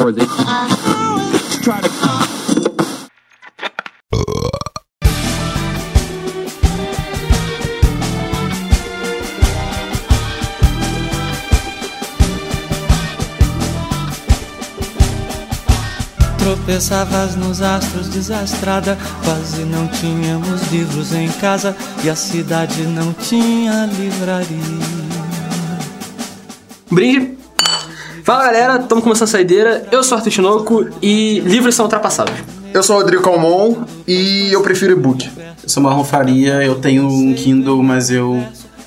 or they try to Tropeçavas nos astros desastrada, quase não tínhamos livros em casa e a cidade não tinha livraria. Brinde. Fala galera, estamos começando a saideira. Eu sou Arthur Tinoco e livros são ultrapassados. Eu sou o Rodrigo Calmon e eu prefiro e-book. Eu sou Marlon Faria, eu tenho um Kindle, mas eu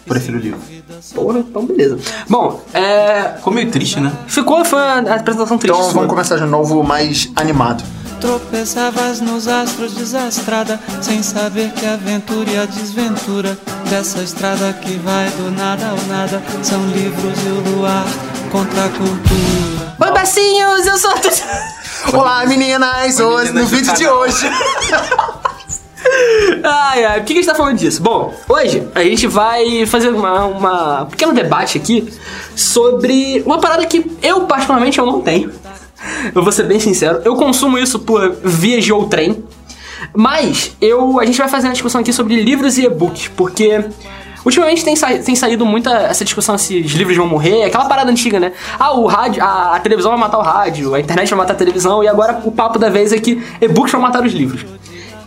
prefiro livro. Porra, então beleza. Bom, é. Ficou meio triste, né? Ficou, foi a apresentação triste. Então sua. vamos começar de novo mais animado. Tropeçavas nos astros desastrada, sem saber que a aventura e a desventura dessa estrada que vai do nada ao nada são livros e o luar contra a cultura. Oi, bacinhos, eu sou Arthur. Olá meninas, Oi, hoje, no vídeo de hoje. Ai, ai, por que a gente tá falando disso? Bom, hoje a gente vai fazer uma, uma um pequeno debate aqui sobre uma parada que eu, particularmente, eu não tenho. Eu vou ser bem sincero, eu consumo isso por via de ou trem. Mas eu, a gente vai fazer uma discussão aqui sobre livros e e-books, porque ultimamente tem, sa tem saído muita essa discussão se os livros vão morrer, aquela parada antiga, né? Ah, o rádio, a, a televisão vai matar o rádio, a internet vai matar a televisão, e agora o papo da vez é que e-books vão matar os livros.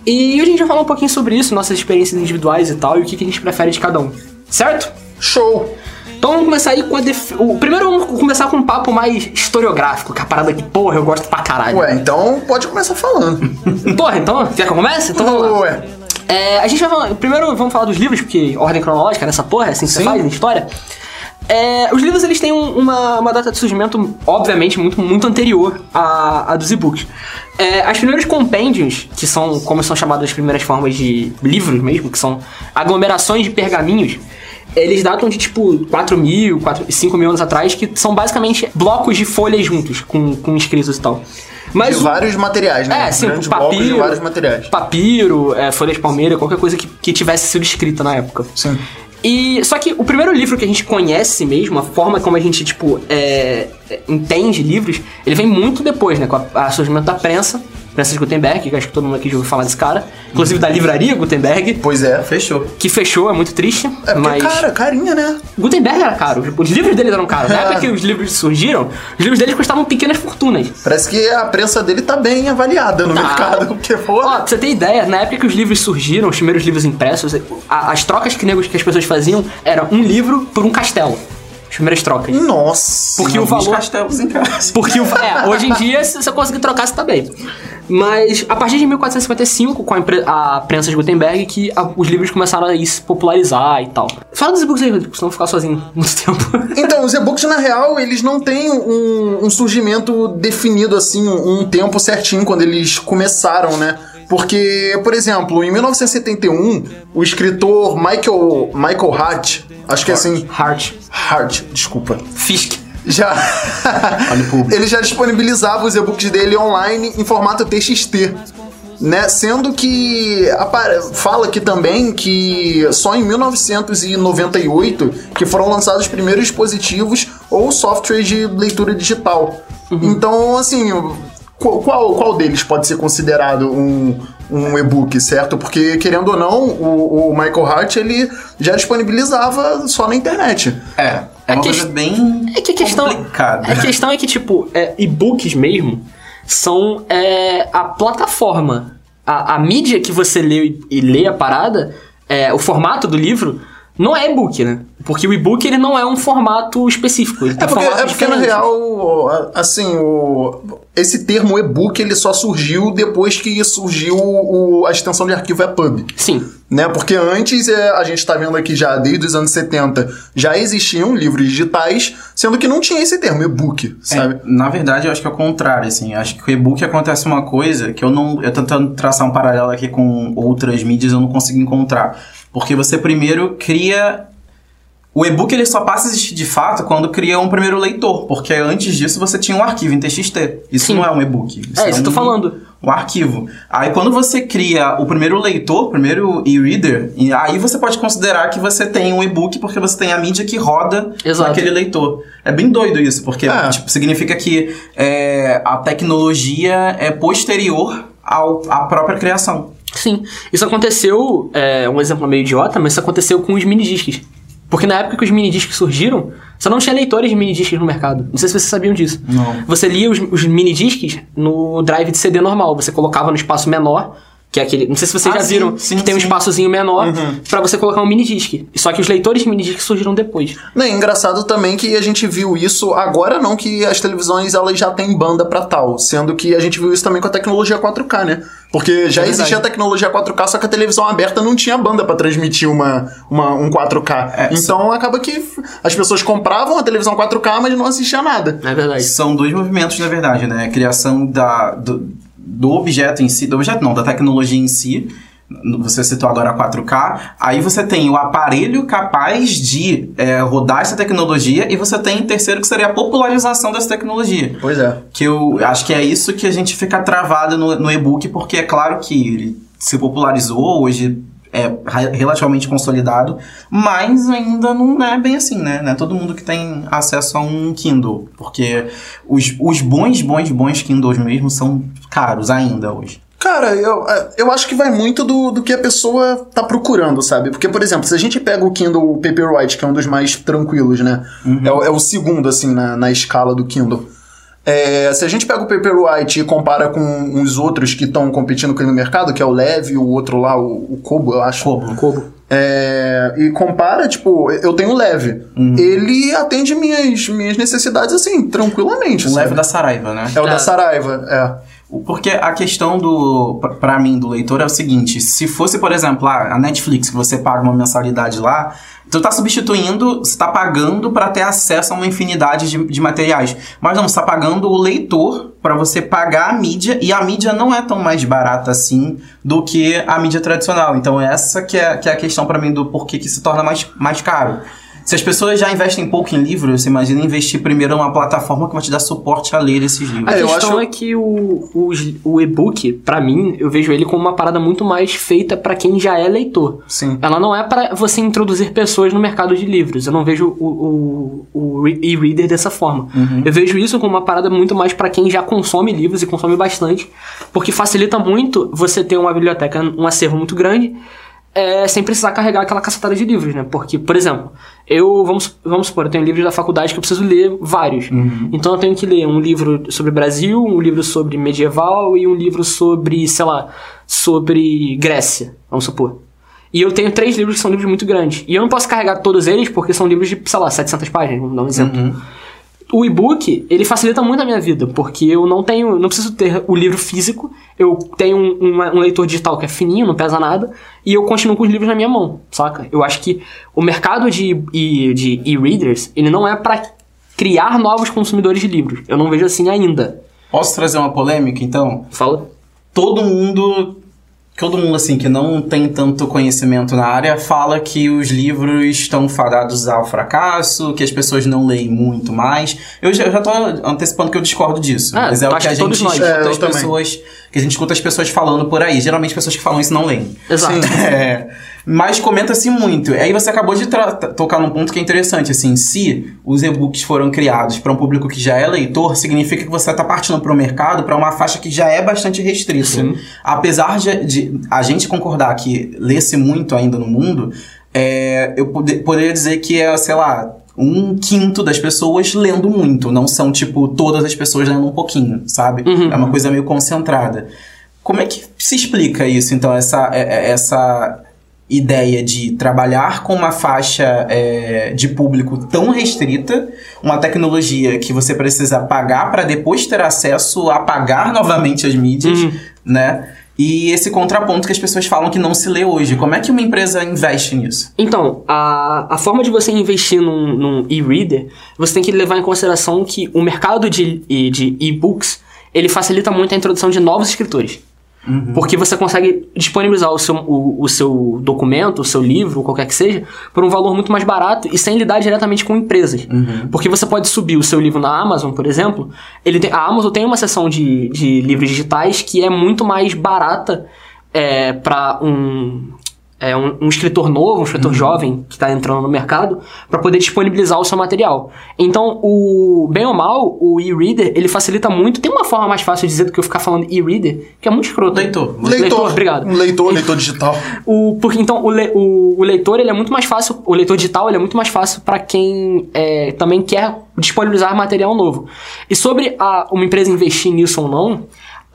E hoje a gente vai falar um pouquinho sobre isso, nossas experiências individuais e tal, e o que, que a gente prefere de cada um. Certo? Show. Então vamos começar aí com a def... o Primeiro vamos começar com um papo mais historiográfico, que é a parada que, porra, eu gosto pra caralho. Ué, então pode começar falando. Porra, então, quer que eu comece? Então vamos lá. Ué. É, a gente vai falar. Primeiro vamos falar dos livros, porque ordem cronológica nessa porra, é assim que você Sim. faz na história. É, os livros eles têm um- uma, uma data de surgimento, obviamente, muito, muito anterior à, à dos e-books. É, as primeiras compêndios, que são como são chamadas as primeiras formas de livros mesmo, que são aglomerações de pergaminhos, eles datam de tipo 4 mil, 4, 5 mil anos atrás, que são basicamente blocos de folhas juntos, com, com escritos e tal. De Mas o- vários materiais, né? é, sim, Grandes blocos de papiro, vários materiais. papiro, é, folha de palmeira, qualquer coisa que, que tivesse sido escrita na época. Sim. E só que o primeiro livro que a gente conhece mesmo, a forma como a gente tipo é, é, entende livros, ele vem muito depois, né, com a surgimento da prensa, prensa de Gutenberg, que acho que todo mundo aqui já ouviu falar desse cara, inclusive da livraria Gutenberg, Pois é. Fechou. que fechou, é muito triste, É mas cara, carinha, né? Gutenberg era caro, os livros dele eram caros. Na época que os livros surgiram, os livros dele custavam pequenas fortunas. Parece que a prensa dele tá bem avaliada no Tá. mercado. Porque, Ó, pô. pra você ter ideia, na época que os livros surgiram, os primeiros livros impressos, as trocas que, negros, que as pessoas faziam era um livro por um castelo. As primeiras trocas. Nossa. Porque o valor. castelos em casa. Porque o, é, hoje em dia, se você conseguir trocar, você tá bem. Mas a partir de 1455, com a, impre- a prensa de Gutenberg, que a- os livros começaram a se popularizar e tal. Fala dos e-books aí, Rodrigo, senão eu ficar sozinho muito tempo. Então, os e-books, na real, eles não têm um, um surgimento definido, assim, um, um tempo certinho quando eles começaram, né? Porque, por exemplo, em 1971, o escritor Michael, Michael Hart, acho que é assim, Heart. Hart, desculpa, Fisk. já ele já disponibilizava os e-books dele online em formato TXT. Né? Sendo que fala aqui também que só em 1998 que foram lançados os primeiros dispositivos ou softwares de leitura digital. Então, assim, qual, qual deles pode ser considerado um, um e-book, certo? Porque, querendo ou não, o, o Michael Hart ele já disponibilizava só na internet. É, é uma que- coisa bem É que a questão. complicada. A questão é que, tipo, é, e-books mesmo são é, a plataforma. A, a mídia que você lê e, e lê a parada, é, o formato do livro, não é e-book, né? Porque o e-book ele não é um formato específico. Ele É tem porque, é porque na real, assim, o, esse termo e-book ele só surgiu depois que surgiu o- a extensão de arquivo EPUB. Sim. Né? Porque antes, é, a gente tá vendo aqui já, desde os anos 70, já existiam livros digitais, sendo que não tinha esse termo, e-book, sabe? É, na verdade, eu acho que é o contrário, assim. Eu acho que com o e-book acontece uma coisa que eu não. Eu tentando traçar um paralelo aqui com outras mídias, eu não consigo encontrar. Porque você primeiro cria. O e-book ele só passa a existir de fato quando cria um primeiro leitor, porque antes disso você tinha um arquivo em TXT. Isso Sim. não é um e-book. É, isso eu tô um- falando. um arquivo. Aí quando você cria o primeiro leitor, o primeiro e-reader, aí você pode considerar que você tem um e-book porque você tem a mídia que roda Exato. naquele leitor. É bem doido isso, porque É. tipo, significa que é, a tecnologia é posterior ao, à própria criação. Sim. Isso aconteceu, é um exemplo meio idiota, mas isso aconteceu com os minidiscs. Porque na época que os minidiscs surgiram, você não tinha leitores de minidiscs no mercado. Não sei se vocês sabiam disso. Não. Você lia os, os minidiscs no drive de CD normal. Você colocava no espaço menor, que é aquele. Não sei se vocês Ah, já sim, viram, sim, que tem um sim. espaçozinho menor pra você colocar um minidisc. Só que os leitores de minidisc surgiram depois. Não, é engraçado também que a gente viu isso agora não que as televisões elas já têm banda pra tal, sendo que a gente viu isso também com a tecnologia 4K, né? Porque já É existia a tecnologia 4K, só que a televisão aberta não tinha banda pra transmitir uma, uma, um 4K. É, então acaba que as pessoas compravam a televisão 4K, mas não assistiam nada. É verdade? São dois movimentos, na verdade, né? A criação da, do, do objeto em si, do objeto não, da tecnologia em si. Você citou agora a 4K. Aí você tem o aparelho capaz de é, rodar essa tecnologia e você tem terceiro que seria a popularização dessa tecnologia. Pois é. Que eu acho que é isso que a gente fica travado no, no e-book, porque é claro que ele se popularizou, hoje é relativamente consolidado, mas ainda não é bem assim, né? Não é todo mundo que tem acesso a um Kindle, porque os, os bons, bons, bons Kindles mesmo são caros ainda hoje. Cara, eu, eu acho que vai muito do, do que a pessoa tá procurando, sabe? Porque, por exemplo, se a gente pega o Kindle Paperwhite, que é um dos mais tranquilos, né? É, o- é o segundo, assim, na, na escala do Kindle. É, se a gente pega o Paperwhite e compara com os outros que estão competindo com ele no mercado, que é o Leve e o outro lá, o, o Kobo, eu acho. Kobo. Kobo. É, e compara, tipo, eu tenho o Leve. Ele atende minhas, minhas necessidades, assim, tranquilamente. O sabe? leve da Saraiva, né? É o É. da Saraiva, é. Porque a questão do. Pra mim, do leitor é o seguinte: se fosse, por exemplo, ah, a Netflix, que você paga uma mensalidade lá, tu tá substituindo, você tá pagando para ter acesso a uma infinidade de, de materiais. Mas não, você tá pagando o leitor para você pagar a mídia, e a mídia não é tão mais barata assim do que a mídia tradicional. Então, essa que é, que é a questão para mim do porquê que se torna mais, mais caro. Se as pessoas já investem pouco em livros, você imagina investir primeiro numa plataforma que vai te dar suporte a ler esses livros. A É, eu questão acho- é que o, o, o e-book, pra mim, eu vejo ele como uma parada muito mais feita pra quem já é leitor. Sim. Ela não é pra você introduzir pessoas no mercado de livros. Eu não vejo o, o, o re- e-reader dessa forma. Eu vejo isso como uma parada muito mais pra quem já consome livros e consome bastante, porque facilita muito você ter uma biblioteca, um acervo muito grande, é, sem precisar carregar aquela cacetada de livros, né? Porque, por exemplo, eu, vamos, vamos supor, eu tenho livros da faculdade que eu preciso ler vários. Então eu tenho que ler um livro sobre Brasil, um livro sobre medieval e um livro sobre, sei lá, sobre Grécia, vamos supor. E eu tenho três livros que são livros muito grandes. E eu não posso carregar todos eles porque são livros de, sei lá, 700 páginas, vamos dar um exemplo. O e-book, ele facilita muito a minha vida, porque eu não tenho, não preciso ter o livro físico, eu tenho um, uma- um leitor digital que é fininho, não pesa nada, e eu continuo com os livros na minha mão, saca? Eu acho que o mercado de de e-readers, ele não é pra criar novos consumidores de livros. Eu não vejo assim ainda. Posso trazer uma polêmica, então? Fala. Todo mundo, todo mundo assim que não tem tanto conhecimento na área, fala que os livros estão fadados ao fracasso, que as pessoas não leem muito mais. Eu já, eu já tô antecipando que eu discordo disso. Ah, mas é o que a gente escuta É, as também. pessoas, que a gente escuta as pessoas falando por aí. Geralmente pessoas que falam isso não leem. Exato. É, mas comenta-se muito. Aí você acabou de tocar num ponto que é interessante, assim, se os e-books foram criados para um público que já é leitor, significa que você está partindo para o mercado para uma faixa que já é bastante restrita. Apesar de, de a gente concordar que lê-se muito ainda no mundo, é, eu pode- poderia dizer que é, sei lá, um quinto das pessoas lendo muito. Não são, tipo, todas as pessoas lendo um pouquinho, sabe? É uma coisa meio concentrada. Como é que se explica isso, então, essa, é- é- essa ideia de trabalhar com uma faixa é, de público tão restrita, uma tecnologia que você precisa pagar para depois ter acesso a pagar novamente as mídias, né? E esse contraponto que as pessoas falam que não se lê hoje. Como é que uma empresa investe nisso? Então, a, a forma de você investir num, num e-reader, você tem que levar em consideração que o mercado de de e-books, ele facilita muito a introdução de novos escritores. Porque você consegue disponibilizar o seu, o, o seu documento, o seu livro, qualquer que seja, por um valor muito mais barato e sem lidar diretamente com empresas. Porque você pode subir o seu livro na Amazon, por exemplo. Ele tem, a Amazon tem uma seção de, de livros digitais que é muito mais barata é, para um, é, um, um escritor novo, um escritor jovem que está entrando no mercado, para poder disponibilizar o seu material. Então, o bem ou mal, o e-reader, ele facilita muito. Tem uma forma mais fácil de dizer do que eu ficar falando e-reader, que é muito escroto. Leitor. Leitor, obrigado. Um leitor, leitor digital. O, porque então o, le- o, o leitor ele é muito mais fácil, o leitor digital ele é muito mais fácil para quem é, também quer disponibilizar material novo. E sobre a, uma empresa investir nisso ou não,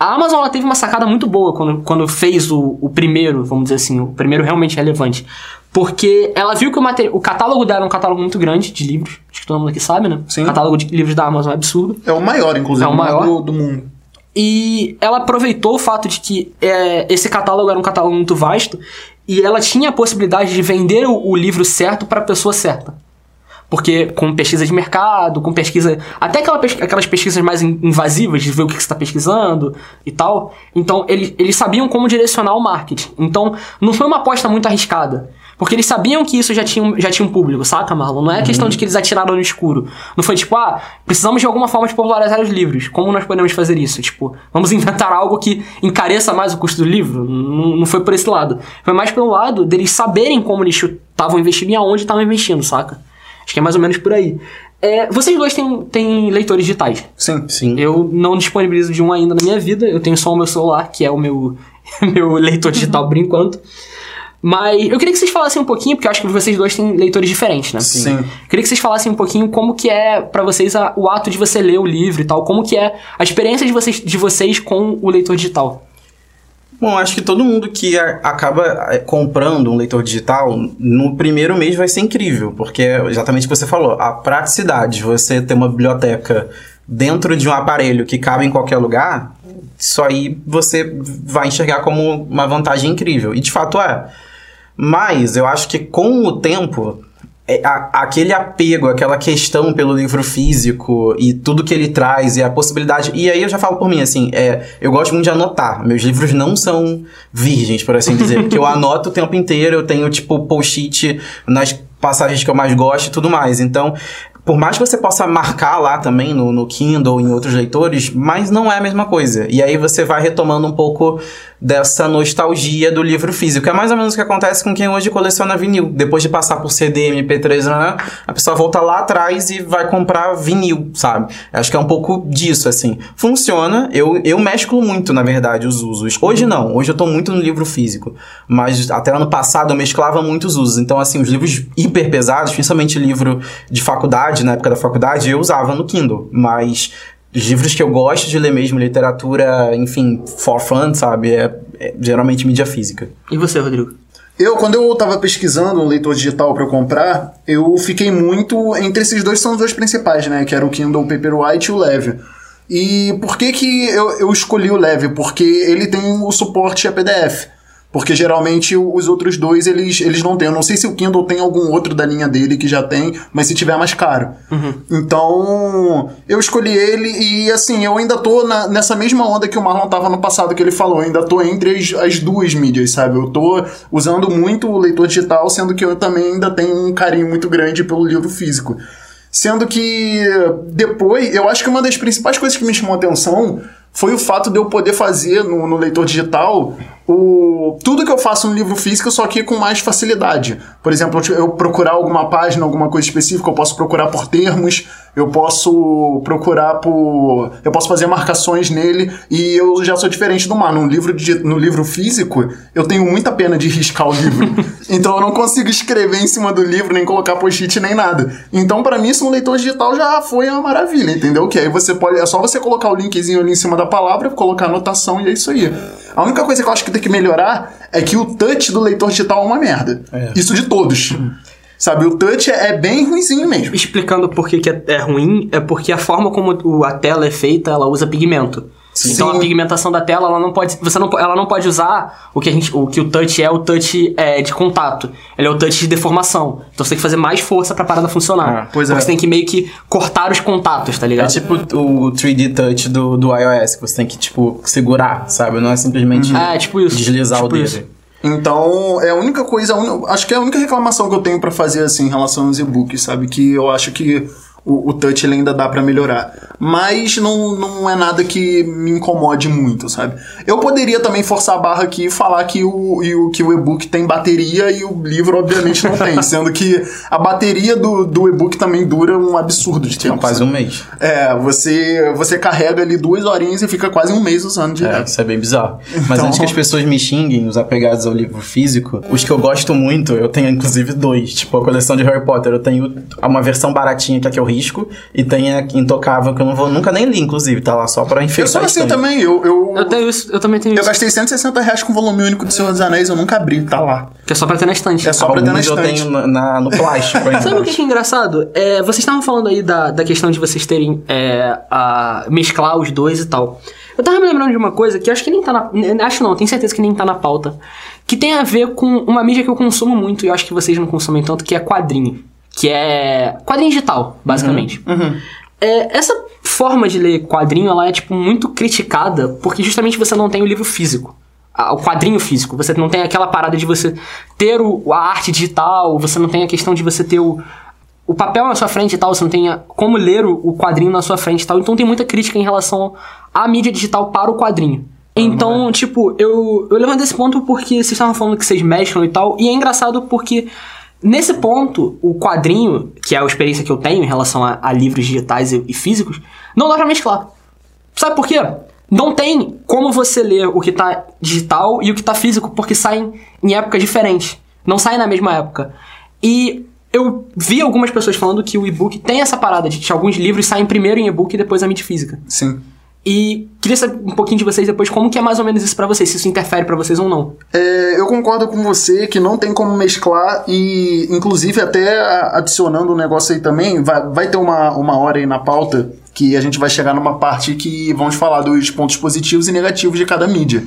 a Amazon ela teve uma sacada muito boa quando, quando fez o, o primeiro, vamos dizer assim, o primeiro realmente relevante. Porque ela viu que o, o catálogo dela é um catálogo muito grande de livros, acho que todo mundo aqui sabe, né? Sim. O catálogo de livros da Amazon é absurdo. É o maior, inclusive, É o maior. do, do mundo. E ela aproveitou o fato de que é, esse catálogo era um catálogo muito vasto e ela tinha a possibilidade de vender o, o livro certo para a pessoa certa. Porque com pesquisa de mercado, com pesquisa. Até aquela aquelas pesquisas mais in- invasivas, de ver o que você está pesquisando e tal. Então, eles, eles sabiam como direcionar o marketing. Então, não foi uma aposta muito arriscada. Porque eles sabiam que isso já tinha, um- já tinha um público, saca, Marlon? Não é questão de que eles atiraram no escuro. Não foi tipo, ah, precisamos de alguma forma de popularizar os livros. Como nós podemos fazer isso? Tipo, vamos inventar algo que encareça mais o custo do livro? Não, não foi por esse lado. Foi mais pelo lado deles saberem como eles estavam investindo e aonde estavam investindo, saca? Acho que é mais ou menos por aí. É, vocês dois têm, têm leitores digitais. Sim. Sim. Eu não disponibilizo de um ainda na minha vida. Eu tenho só o meu celular, que é o meu, meu leitor digital por enquanto. Mas eu queria que vocês falassem um pouquinho, porque eu acho que vocês dois têm leitores diferentes, né? Sim. Queria que vocês falassem um pouquinho como que é pra vocês a- o ato de você ler o livro e tal, como que é a experiência de vocês, de vocês com o leitor digital. Bom, acho que todo mundo que acaba eh, comprando um leitor digital, no primeiro mês vai ser incrível, porque é exatamente o que você falou, a praticidade de você ter uma biblioteca dentro de um aparelho que cabe em qualquer lugar, isso aí você vai enxergar como uma vantagem incrível. E de fato é. Mas eu acho que com o tempo, a- aquele apego, aquela questão pelo livro físico e tudo que ele traz e a possibilidade. E aí eu já falo por mim, assim, é, eu gosto muito de anotar. Meus livros não são virgens, por assim dizer, porque eu anoto o tempo inteiro, eu tenho, tipo, post-it nas passagens que eu mais gosto e tudo mais. Então. Por mais que você possa marcar lá também no, no Kindle, em outros leitores, mas não é a mesma coisa. E aí você vai retomando um pouco dessa nostalgia do livro físico. É mais ou menos o que acontece com quem hoje coleciona vinil. Depois de passar por CD, MP3, né, a pessoa volta lá atrás e vai comprar vinil, sabe? Acho que é um pouco disso, assim. Funciona, eu, eu mesclo muito, na verdade, os usos. Hoje não, hoje eu tô muito no livro físico. Mas até ano passado eu mesclava muitos usos. Então, assim, os livros hiper pesados, principalmente livro de faculdade, na época da faculdade, eu usava no Kindle. Mas os livros que eu gosto de ler mesmo, literatura, enfim, for fun, sabe? É, é geralmente mídia física. E você, Rodrigo? Eu, quando eu tava pesquisando um leitor digital pra eu comprar, eu fiquei muito entre esses dois, são os dois principais, né? Que era o Kindle Paperwhite e o Leve. E por que que eu, eu escolhi o Leve? Porque ele tem o suporte a PDF. Porque geralmente os outros dois eles, eles não têm. Eu não sei se o Kindle tem algum outro da linha dele que já tem, mas se tiver é mais caro. Então eu escolhi ele e assim, eu ainda tô na- nessa mesma onda que o Marlon tava no passado que ele falou. Eu ainda tô entre as, as duas mídias, sabe? Eu tô usando muito o leitor digital, sendo que eu também ainda tenho um carinho muito grande pelo livro físico. Sendo que depois, eu acho que uma das principais coisas que me chamou a atenção foi o fato de eu poder fazer no, no leitor digital o, tudo que eu faço no livro físico, só que com mais facilidade. Por exemplo, eu, procurar alguma página, alguma coisa específica, eu posso procurar por termos, eu posso procurar por. Eu posso fazer marcações nele e eu já sou diferente do mar. No livro, no livro físico, eu tenho muita pena de riscar o livro. então eu não consigo escrever em cima do livro, nem colocar post-it, nem nada. Então, pra mim, isso no leitor digital já foi uma maravilha, entendeu? Que aí você pode. É só você colocar o linkzinho ali em cima da palavra, colocar a anotação e é isso aí. A única coisa que eu acho que tem que melhorar é que o touch do leitor digital é uma merda. Isso de todos. Sabe, o touch é é bem ruimzinho mesmo. Explicando por que, que é, é ruim, é porque a forma como a tela é feita, ela usa pigmento. Então Sim. a pigmentação da tela, ela não pode, você não, ela não pode usar o que a gente, o que o touch é, o touch é, de contato. Ele é o touch de deformação. Então você tem que fazer mais força pra parada funcionar. Ah, pois é. você tem que meio que cortar os contatos, tá É ligado? tipo o 3D Touch do, do iOS, que você tem que, tipo, segurar, sabe? Não é simplesmente É, tipo isso. deslizar Tipo o dedo. isso. Então, é a única coisa, acho que é a única reclamação que eu tenho pra fazer assim em relação aos e-books, sabe? Que eu acho que o, o touch ele ainda dá pra melhorar. Mas não, não é nada que me incomode muito, sabe? Eu poderia também forçar a barra aqui e falar que o, e o, que o e-book tem bateria e o livro, obviamente, não tem. sendo que a bateria do, do e-book também dura um absurdo de tempo. Quase sabe? um mês. É, você, você carrega ali duas horinhas e fica quase um mês usando É, direto. isso é bem bizarro. Mas Então- antes que as pessoas me xinguem, os apegados ao livro físico, os que eu gosto muito, eu tenho inclusive dois. Tipo, a coleção de Harry Potter. Eu tenho uma versão baratinha que é a que eu risco, e tem a intocável que eu não vou, nunca nem li, inclusive, tá lá só pra Eu enfeitar sou a assim estante. também, eu, eu, Eu tenho isso, eu também tenho Eu isso. gastei 160 reais com volume único do Senhor dos Anéis, eu nunca abri, tá lá. Que é só pra ter na estante. É só pra ter na Alguns eu estante. tenho na, na- no plástico ainda. Sabe o que que é engraçado? É, vocês estavam falando aí da, da questão de vocês terem é, a mesclar os dois e tal. Eu tava me lembrando de uma coisa que eu acho que nem tá na. Acho não, tenho certeza que nem tá na pauta. Que tem a ver com uma mídia que eu consumo muito e eu acho que vocês não consomem tanto, que é quadrinho. Que é. quadrinho digital, basicamente. É, essa forma de ler quadrinho, ela é, tipo, muito criticada porque justamente você não tem o livro físico. a- O quadrinho físico. Você não tem aquela parada de você ter o, a arte digital, você não tem a questão de você ter o, o papel na sua frente e tal, você não tem a- como ler o, o quadrinho na sua frente e tal. Então tem muita crítica em relação à mídia digital para o quadrinho. Então, tipo, eu, eu levantei esse ponto porque vocês estavam falando que vocês mesclam e tal, e é engraçado porque nesse ponto, o quadrinho, que é a experiência que eu tenho em relação a, a livros digitais e, e físicos, não dá pra mesclar. Sabe por quê? Não tem como você ler o que tá digital e o que tá físico, porque saem em épocas diferentes. Não saem na mesma época. E eu vi algumas pessoas falando que o e-book tem essa parada de que alguns livros saem primeiro em e-book e depois a mídia física. Sim. E queria saber um pouquinho de vocês depois como que é mais ou menos isso pra vocês, se isso interfere pra vocês ou não. É, eu concordo com você que não tem como mesclar e, inclusive, até adicionando um negócio aí também, vai, vai ter uma, uma hora aí na pauta que a gente vai chegar numa parte que vamos falar dos pontos positivos e negativos de cada mídia.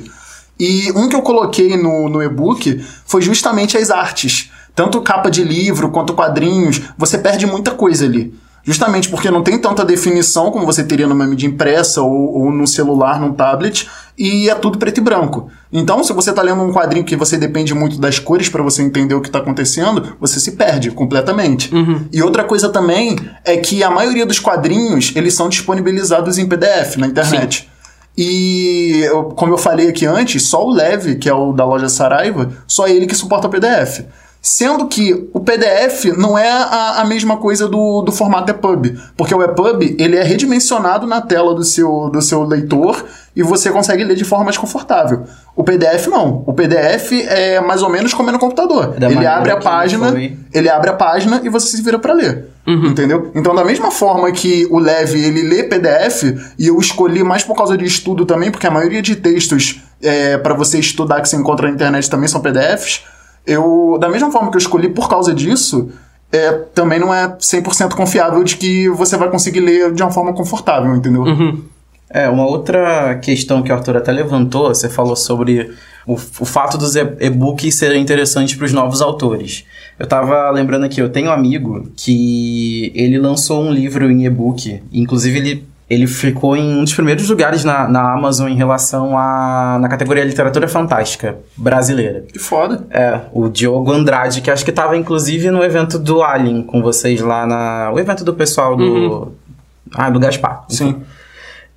E um que eu coloquei no, no e-book foi justamente as artes. Tanto capa de livro quanto quadrinhos, você perde muita coisa ali. Justamente porque não tem tanta definição como você teria numa mídia impressa ou, ou no celular, num tablet, e é tudo preto e branco. Então, se você está lendo um quadrinho que você depende muito das cores para você entender o que está acontecendo, você se perde completamente. E outra coisa também é que a maioria dos quadrinhos, eles são disponibilizados em PDF na internet. E, eu- como eu falei aqui antes, só o Leve, que é o da loja Saraiva, só ele que suporta o PDF. Sendo que o PDF não é a, a mesma coisa do, do formato EPUB. Porque o EPUB, ele é redimensionado na tela do seu, do seu leitor e você consegue ler de forma mais confortável. O PDF não. O PDF é mais ou menos como é no computador. Da ele abre a página, ele abre a página e você se vira pra ler. Entendeu? Então, da mesma forma que o Leve ele lê PDF, e eu escolhi mais por causa de estudo também, porque a maioria de textos é, para você estudar que você encontra na internet também são PDFs. Eu, da mesma forma que eu escolhi por causa disso, é, também não é 100% confiável de que você vai conseguir ler de uma forma confortável, entendeu? É, uma outra questão que o Arthur até levantou, você falou sobre o, o fato dos e-books serem interessantes para os novos autores. Eu tava lembrando aqui, eu tenho um amigo que ele lançou um livro em e-book, inclusive ele, ele ficou em um dos primeiros lugares na, na Amazon em relação a na categoria literatura fantástica brasileira. Que foda. É, o Diogo Andrade, que acho que tava inclusive no evento do Alien com vocês lá na. O evento do pessoal do. Ah, do Gaspar. Sim.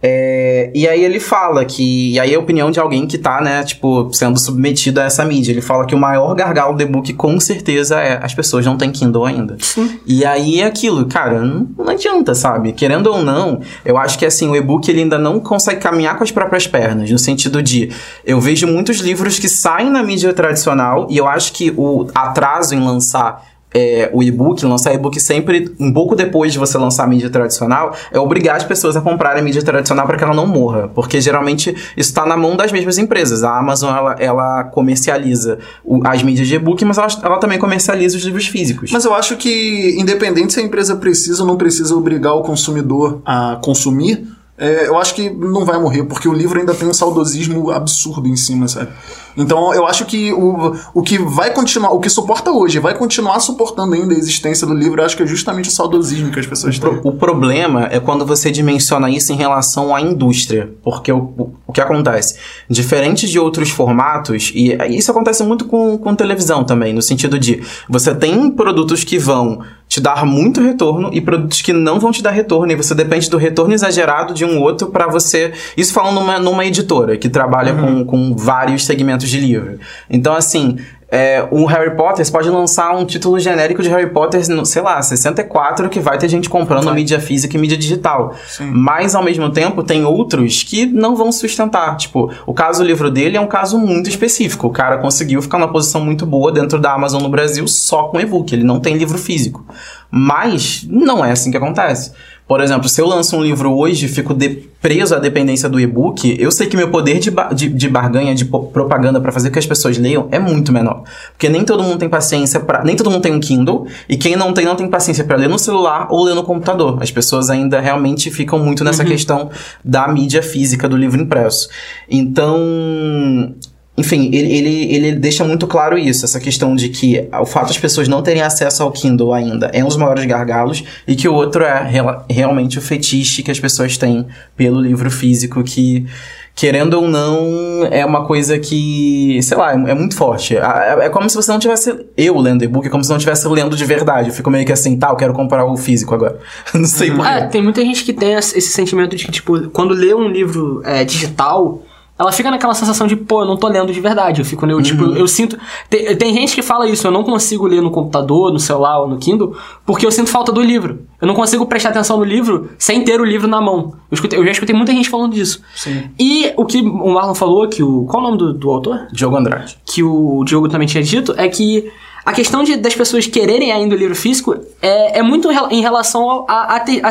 É, e aí ele fala que. E aí é a opinião de alguém que tá, né, tipo, sendo submetido a essa mídia. Ele fala que o maior gargalo do e-book com certeza é as pessoas não têm Kindle ainda. Sim. E aí é aquilo, cara, não, não adianta, sabe? Querendo ou não, eu acho que assim, o e-book ele ainda não consegue caminhar com as próprias pernas, no sentido de eu vejo muitos livros que saem na mídia tradicional e eu acho que o atraso em lançar é, o e-book, lançar e-book sempre um pouco depois de você lançar a mídia tradicional, é obrigar as pessoas a comprarem a mídia tradicional para que ela não morra. Porque geralmente isso está na mão das mesmas empresas. A Amazon ela, ela comercializa o- as mídias de e-book, mas ela, ela também comercializa os livros físicos. Mas eu acho que, independente se a empresa precisa ou não precisa obrigar o consumidor a consumir, é, eu acho que não vai morrer, porque o livro ainda tem um saudosismo absurdo em cima, sabe? Então eu acho que o, o que vai continuar, o que suporta hoje, vai continuar suportando ainda a existência do livro, eu acho que é justamente o saudosismo que as pessoas têm. O problema é quando você dimensiona isso em relação à indústria. Porque o, o, o que acontece? Diferente de outros formatos, e isso acontece muito com, com televisão também, no sentido de você tem produtos que vão te dar muito retorno e produtos que não vão te dar retorno, e você depende do retorno exagerado de um outro para você. Isso falando numa, numa editora que trabalha com, com vários segmentos de livro. Então, assim, é, o Harry Potter, você pode lançar um título genérico de Harry Potter, sei lá, 64, que vai ter gente comprando Vai. mídia física e mídia digital. Mas, ao mesmo tempo, tem outros que não vão sustentar. Tipo, o caso do livro dele é um caso muito específico. O cara conseguiu ficar numa posição muito boa dentro da Amazon no Brasil só com e-book. Ele não tem livro físico. Mas não é assim que acontece. Por exemplo, se eu lanço um livro hoje e fico preso à dependência do e-book, eu sei que meu poder de, ba- de, de barganha, de propaganda para fazer com que as pessoas leiam é muito menor. Porque nem todo mundo tem paciência para, nem todo mundo tem um Kindle e quem não tem não tem paciência para ler no celular ou ler no computador. As pessoas ainda realmente ficam muito nessa questão da mídia física do livro impresso. Então, enfim, ele, ele, ele deixa muito claro isso, essa questão de que o fato das pessoas não terem acesso ao Kindle ainda é um dos maiores gargalos, e que o outro é realmente o fetiche que as pessoas têm pelo livro físico, que, querendo ou não, é uma coisa que, sei lá, é, é muito forte. É, é como se você não tivesse. Eu lendo e-book, é como se não estivesse lendo de verdade. Eu fico meio que assim, tá, eu quero comprar o físico agora. não sei porquê. É, tem muita gente que tem esse esse sentimento de que, tipo, quando lê um livro é, digital, ela fica naquela sensação de, pô, eu não tô lendo de verdade. Eu fico, eu, tipo, eu sinto. Tem, tem gente que fala isso, eu não consigo ler no computador, no celular ou no Kindle, porque eu sinto falta do livro. Eu não consigo prestar atenção no livro sem ter o livro na mão. Eu, escutei- eu já escutei muita gente falando disso. Sim. E o que o Marlon falou, que o. Qual o nome do, do autor? Diogo Andrade. que o Diogo também tinha dito, é que a questão de, das pessoas quererem ainda o livro físico é, é muito em relação ao- a, a, ter- a,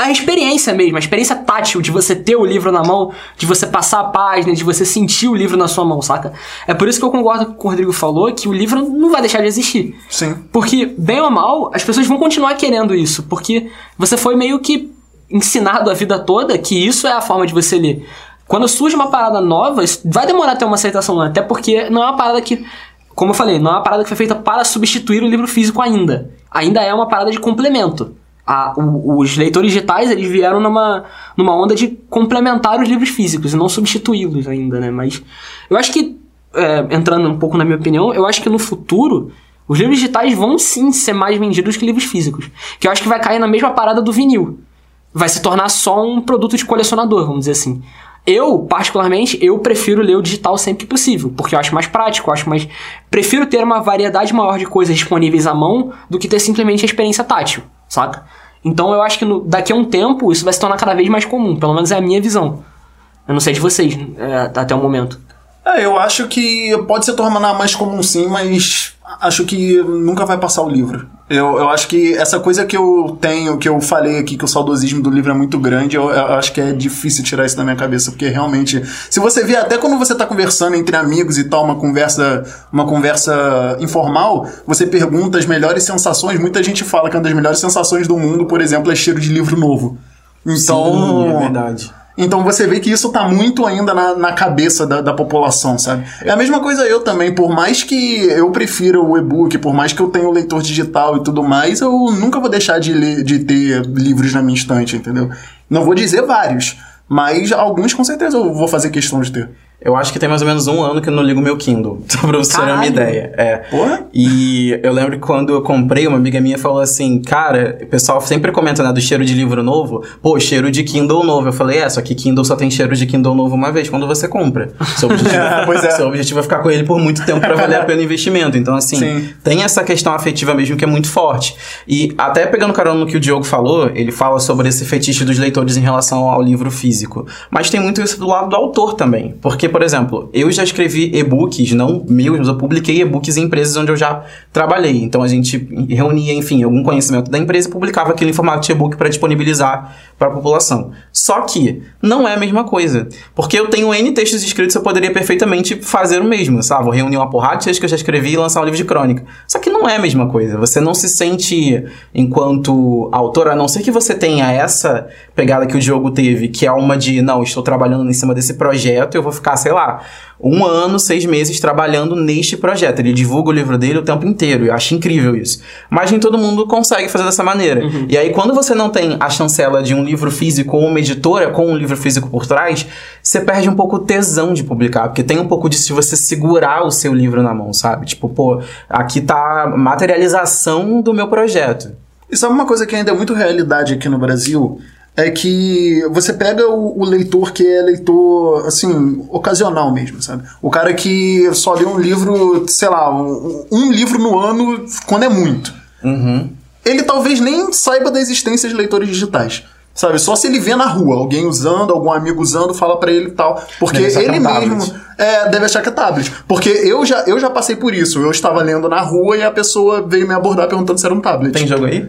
a experiência mesmo, a experiência tátil de você ter o livro na mão, de você passar a página, de você sentir o livro na sua mão, saca? É por isso que eu concordo com o que o Rodrigo falou, que o livro não vai deixar de existir. Sim. Porque, bem ou mal, as pessoas vão continuar querendo isso, porque você foi meio que ensinado a vida toda que isso é a forma de você ler. Quando surge uma parada nova, isso vai demorar a ter uma aceitação, até porque não é uma parada que, como eu falei, não é uma parada que foi feita para substituir o livro físico ainda. Ainda é uma parada de complemento. A- o- os leitores digitais, eles vieram numa, numa onda de complementar os livros físicos e não substituí-los ainda, né? Mas eu acho que, é, entrando um pouco na minha opinião, eu acho que no futuro os livros digitais vão sim ser mais vendidos que livros físicos. Que eu acho que vai cair na mesma parada do vinil. Vai se tornar só um produto de colecionador, vamos dizer assim. Eu, particularmente, eu prefiro ler o digital sempre que possível, porque eu acho mais prático, eu acho mais. Prefiro ter uma variedade maior de coisas disponíveis à mão do que ter simplesmente a experiência tátil, saca? Então eu acho que no- daqui a um tempo isso vai se tornar cada vez mais comum, pelo menos é a minha visão. Eu não sei de vocês, é, até o momento. É, eu acho que pode se tornar mais comum sim, mas acho que nunca vai passar o livro. Eu, eu acho que essa coisa que eu tenho, que eu falei aqui, que o saudosismo do livro é muito grande, eu, eu acho que é difícil tirar isso da minha cabeça, porque realmente, se você vê, até quando você tá conversando entre amigos e tal, uma conversa, uma conversa informal, você pergunta as melhores sensações, muita gente fala que uma das melhores sensações do mundo, por exemplo, é cheiro de livro novo. Então, Sim, é verdade. Então você vê que isso tá muito ainda na, na cabeça da, da população, sabe? É a mesma coisa eu também, por mais que eu prefira o e-book, por mais que eu tenha o leitor digital e tudo mais, eu nunca vou deixar de, ler, de ter livros na minha estante, entendeu? Não vou dizer vários, mas alguns com certeza eu vou fazer questão de ter. Eu acho que tem mais ou menos um ano que eu não ligo meu Kindle, só pra você ter uma ideia. É. Porra? E eu lembro que quando eu comprei, uma amiga minha falou assim, cara, o pessoal sempre comenta, né, do cheiro de livro novo, pô, cheiro de Kindle novo. Eu falei, é, só que Kindle só tem cheiro de Kindle novo uma vez, quando você compra. Seu objetivo, Pois é. seu objetivo é ficar com ele por muito tempo pra valer a pena o investimento. Então, assim, Sim. tem essa questão afetiva mesmo que é muito forte. E até pegando carona no que o Diogo falou, ele fala sobre esse fetiche dos leitores em relação ao livro físico. Mas tem muito isso do lado do autor também. Porque, por exemplo, eu já escrevi e-books, não meus, mas eu publiquei e-books em empresas onde eu já trabalhei. Então a gente reunia, enfim, algum conhecimento da empresa e publicava aquilo em formato de e-book para disponibilizar para a população. Só que não é a mesma coisa. Porque eu tenho N textos escritos, eu poderia perfeitamente fazer o mesmo, sabe? Vou reunir uma porrada de textos que eu já escrevi e lançar um livro de crônica. Só que não é a mesma coisa. Você não se sente, enquanto autor, a não ser que você tenha essa pegada que o Diogo teve, que é uma de, não, estou trabalhando em cima desse projeto, eu vou ficar, sei lá, um ano, seis meses trabalhando neste projeto. Ele divulga o livro dele o tempo inteiro. Eu acho incrível isso. Mas nem todo mundo consegue fazer dessa maneira. E aí, quando você não tem a chancela de um livro físico ou uma editora com um livro físico por trás, você perde um pouco o tesão de publicar. Porque tem um pouco disso de você segurar o seu livro na mão, sabe? Tipo, pô, aqui tá a materialização do meu projeto. E sabe uma coisa que ainda é muito realidade aqui no Brasil? É que você pega o, o leitor que é leitor, assim, ocasional mesmo, sabe? O cara que só lê um livro, sei lá, um, um livro no ano, quando é muito. Uhum. Ele talvez nem saiba da existência de leitores digitais. Sabe, só se ele vê na rua alguém usando, algum amigo usando, fala pra ele e tal. Porque é ele tablet. mesmo é, deve achar que é tablet. Porque eu já, eu já passei por isso. Eu estava lendo na rua e a pessoa veio me abordar perguntando se era um tablet. Tem jogo aí?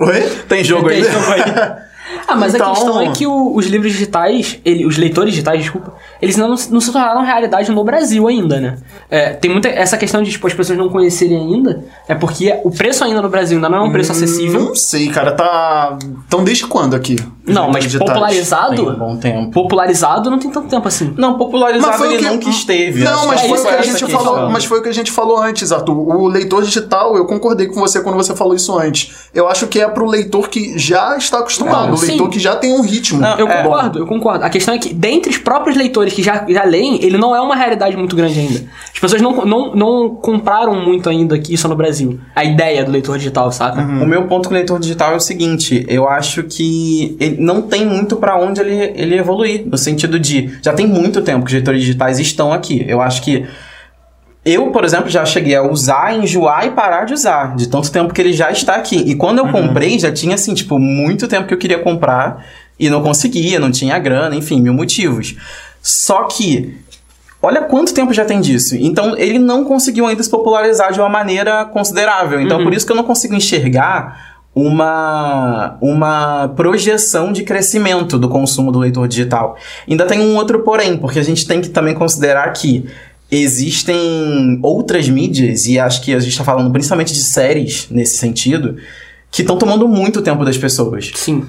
Oi? Tem jogo aí? Tem jogo aí. Ah, mas Então- a questão é que o- os livros digitais, ele- os leitores digitais, desculpa, eles não, não se tornaram realidade no Brasil ainda, né? É, tem muita essa questão de tipo, as pessoas não conhecerem ainda, é porque o preço ainda no Brasil ainda não é um preço acessível. Não sei, cara. Tá. Então, desde quando aqui? Não, mas digitais? popularizado, Tem um bom tempo. popularizado não tem tanto tempo assim. Não, popularizado Mas foi o ele que- nunca esteve. Não, mas que foi, o que a é gente falou, mas foi o que a gente falou antes, Arthur. O leitor digital, eu concordei com você quando você falou isso antes. Eu acho que é pro leitor que já está acostumado, o leitor que já tem um ritmo. Não, Eu É. concordo, eu concordo. A questão é que, dentre os próprios leitores que já, já leem, ele não é uma realidade muito grande ainda. As pessoas não, não, não compraram muito ainda aqui isso no Brasil. A ideia do leitor digital, saca? O meu ponto com o leitor digital é o seguinte: eu acho que ele não tem muito pra onde ele, ele evoluir. No sentido de. Já tem muito tempo que os leitores digitais estão aqui. Eu acho que. Eu, por exemplo, já cheguei a usar, enjoar e parar de usar, de tanto tempo que ele já está aqui. E quando eu comprei, já tinha, assim, tipo, muito tempo que eu queria comprar e não conseguia, não tinha grana, enfim, mil motivos. Só que Olha quanto tempo já tem disso. Então, ele não conseguiu ainda se popularizar de uma maneira considerável. Então, por isso que eu não consigo enxergar uma, uma projeção de crescimento do consumo do leitor digital. Ainda tem um outro porém, porque a gente tem que também considerar que existem outras mídias, e acho que a gente está falando principalmente de séries nesse sentido, que estão tomando muito tempo das pessoas. Sim.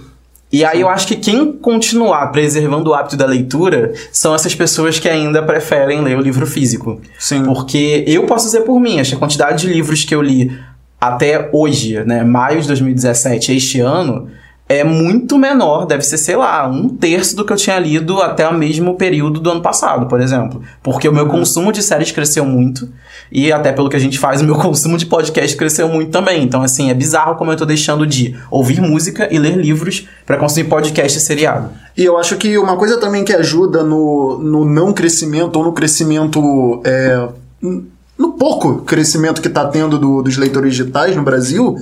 E aí eu acho que quem continuar preservando o hábito da leitura são essas pessoas que ainda preferem ler o livro físico. Sim. Porque eu posso dizer por mim, essa quantidade de livros que eu li até hoje, né, maio de 2017, este ano, é muito menor, deve ser, sei lá, um terço do que eu tinha lido até o mesmo período do ano passado, por exemplo. Porque o meu consumo de séries cresceu muito, e até pelo que a gente faz, o meu consumo de podcast cresceu muito também. Então, assim, é bizarro como eu tô deixando de ouvir música e ler livros pra consumir podcast e seriado. E eu acho que uma coisa também que ajuda no, no não crescimento ou no crescimento. é, no pouco crescimento que está tendo do- dos leitores digitais no Brasil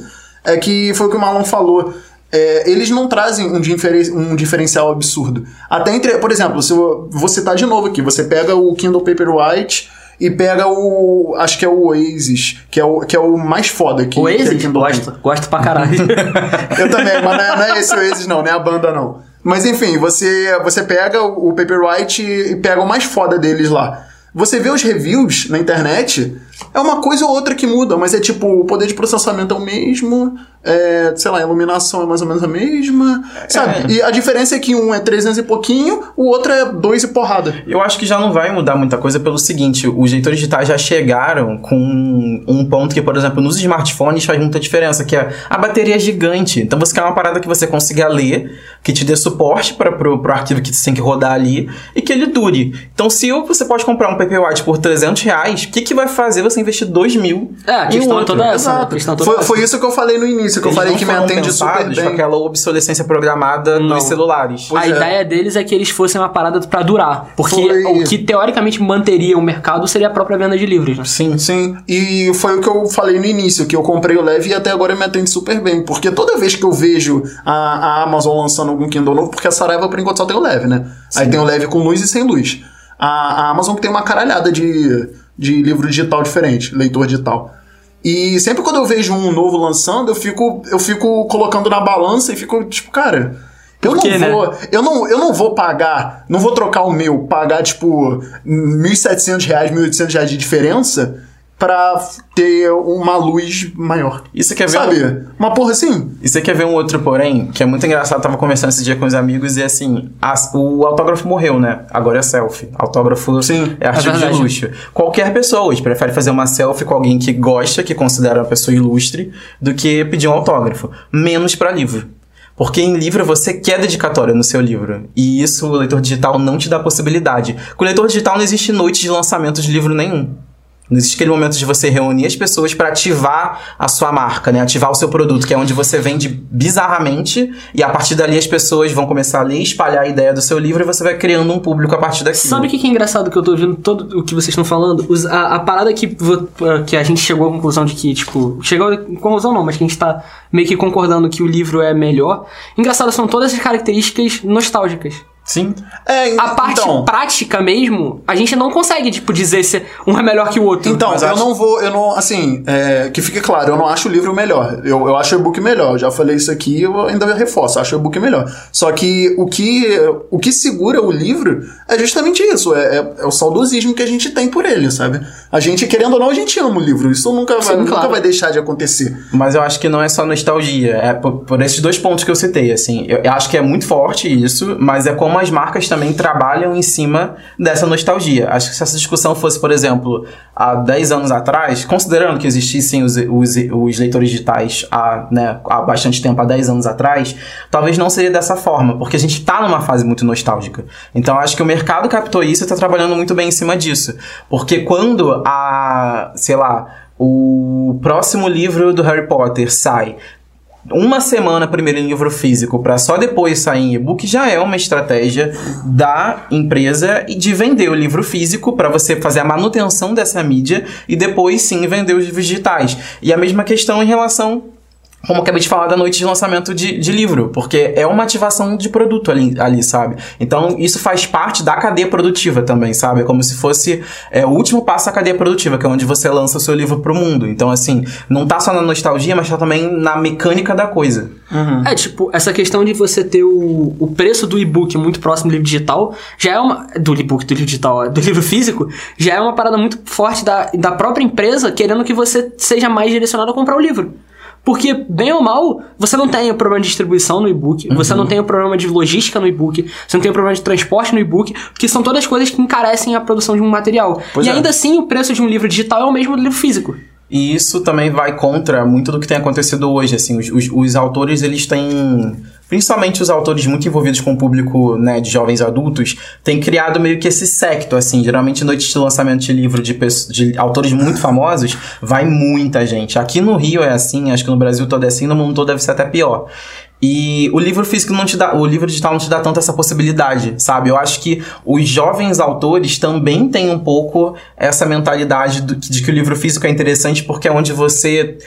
é que foi o que o Marlon falou. É, eles não trazem um, diferen- um diferencial absurdo. Até entre, por exemplo, se eu vou citar de novo aqui, você pega o Kindle Paperwhite e pega o. Acho que é o Oasis, que é o, que é o mais foda que, O que a Oasis? Kindle tem. Gosto. Gosto pra caralho. Eu também, mas não é, não é esse Oasis não, não é a banda não. Mas enfim, você, você pega o, o Paperwhite e pega o mais foda deles lá. Você vê os reviews na internet, é uma coisa ou outra que muda, mas é tipo, o poder de processamento é o mesmo, é, sei lá, a iluminação é mais ou menos a mesma, sabe? E a diferença é que um é 300 e pouquinho, o outro é 2 e porrada. Eu acho que já não vai mudar muita coisa pelo seguinte, os leitores digitais já chegaram com um ponto que, por exemplo, nos smartphones faz muita diferença, que é a bateria é gigante. Então você quer uma parada que você consiga ler, que te dê suporte para pro, pro arquivo que você tem que rodar ali e que ele dure. Então se eu- você pode comprar um Paperwhite por 300 reais, o que, que vai fazer você investir 2 mil É, a questão é toda essa. né? Questão toda Foi, essa. foi isso que eu falei no início, que eu falei que me atende super bem. com aquela obsolescência programada Não. dos celulares. Pois a é. ideia deles é que eles fossem uma parada pra durar. Porque Foi. o que teoricamente manteria o mercado seria a própria venda de livros, né? Sim. Sim, e foi o que eu falei no início, que eu comprei o Leve e até agora me atende super bem. Porque toda vez que eu vejo a, a Amazon lançando algum Kindle novo, porque a Saraiva por enquanto só tem o Leve, né? Aí tem o Leve com luz e sem luz. A, a Amazon que tem uma caralhada de, de livro digital diferente, leitor digital. E sempre quando eu vejo um novo lançando, eu fico, eu fico colocando na balança e fico tipo, cara. Eu Por não, quê, né? vou, eu, não, eu não vou pagar, não vou trocar o meu, pagar tipo 1.700 reais, 1.800 reais de diferença pra ter uma luz maior. Você quer ver um- Sabe? Uma porra assim. E você quer ver um outro porém, que é muito engraçado, eu tava conversando esse dia com os amigos e assim, as- o autógrafo morreu, né? Agora é selfie. Autógrafo Sim, é artigo é de luxo. Qualquer pessoa hoje prefere fazer uma selfie com alguém que gosta, que considera uma pessoa ilustre, do que pedir um autógrafo. Menos pra livro. Porque em livro você quer dedicatória no seu livro. E isso o leitor digital não te dá possibilidade. Com o leitor digital não existe noite de lançamento de livro nenhum. Não existe aquele momento de você reunir as pessoas para ativar a sua marca, né? Ativar o seu produto, que é onde você vende bizarramente e a partir dali as pessoas vão começar a ler espalhar a ideia do seu livro e você vai criando um público a partir daquilo. Sabe o que que é engraçado que eu tô ouvindo todo o que vocês estão falando? Os- a, a parada que, que a gente chegou à conclusão de que, tipo, chegou à conclusão não, mas que a gente tá meio que concordando que o livro é melhor. Engraçado, são todas as características nostálgicas. Sim. É, A parte então, prática mesmo, a gente não consegue, tipo, dizer se um é melhor que o outro. Então, eu acho- não vou, eu não, assim, é, que fique claro, eu não acho o livro melhor. Eu, eu acho o e-book melhor. Eu já falei isso aqui, eu ainda reforço, eu acho o e-book melhor. Só que o que, o que segura o livro é justamente isso, é, é- é o saudosismo que a gente tem por ele, sabe? A gente, querendo ou não, a gente ama o livro. Isso nunca vai, Sim, nunca claro. vai deixar de acontecer. Mas eu acho que não é só nostalgia, é por, por esses dois pontos que eu citei, assim. Eu, eu acho que é muito forte isso, mas é como as marcas também trabalham em cima dessa nostalgia. Acho que se essa discussão fosse, por exemplo, há 10 anos atrás, considerando que existissem os, os, os leitores digitais há, né, há bastante tempo, há 10 anos atrás, talvez não seria dessa forma, porque a gente tá numa fase muito nostálgica. Então acho que o mercado captou isso e tá trabalhando muito bem em cima disso. Porque quando a, sei lá, o próximo livro do Harry Potter sai uma semana primeiro em livro físico para só depois sair em e-book já é uma estratégia da empresa e de vender o livro físico para você fazer a manutenção dessa mídia e depois sim vender os digitais. E a mesma questão em relação como eu acabei de falar da noite de lançamento de, de livro, porque é uma ativação de produto ali, ali, sabe? Então isso faz parte da cadeia produtiva também, sabe? É como se fosse é, o último passo da cadeia produtiva, que é onde você lança o seu livro pro mundo. Então, assim, não tá só na nostalgia, mas tá também na mecânica da coisa. É, tipo, essa questão de você ter o, o preço do e-book muito próximo do livro digital já é uma. Do e-book, do livro digital, do livro físico, já é uma parada muito forte da, da própria empresa querendo que você seja mais direcionado a comprar o livro. Porque, bem ou mal, você não tem o problema de distribuição no e-book, você não tem o problema de logística no e-book, você não tem o problema de transporte no e-book, que são todas coisas que encarecem a produção de um material. Pois e é. ainda assim, o preço de um livro digital é o mesmo do livro físico. E isso também vai contra muito do que tem acontecido hoje, assim, os, os, os autores, eles têm, principalmente os autores muito envolvidos com o público, né, de jovens adultos, têm criado meio que esse secto, assim, geralmente noites de lançamento de livro de, de autores muito famosos, vai muita gente. Aqui no Rio é assim, acho que no Brasil todo é assim, no mundo todo deve ser até pior. E o livro físico não te dá, o livro digital não te dá tanto essa possibilidade, sabe? Eu acho que os jovens autores também têm um pouco essa mentalidade do- de que o livro físico é interessante porque é onde você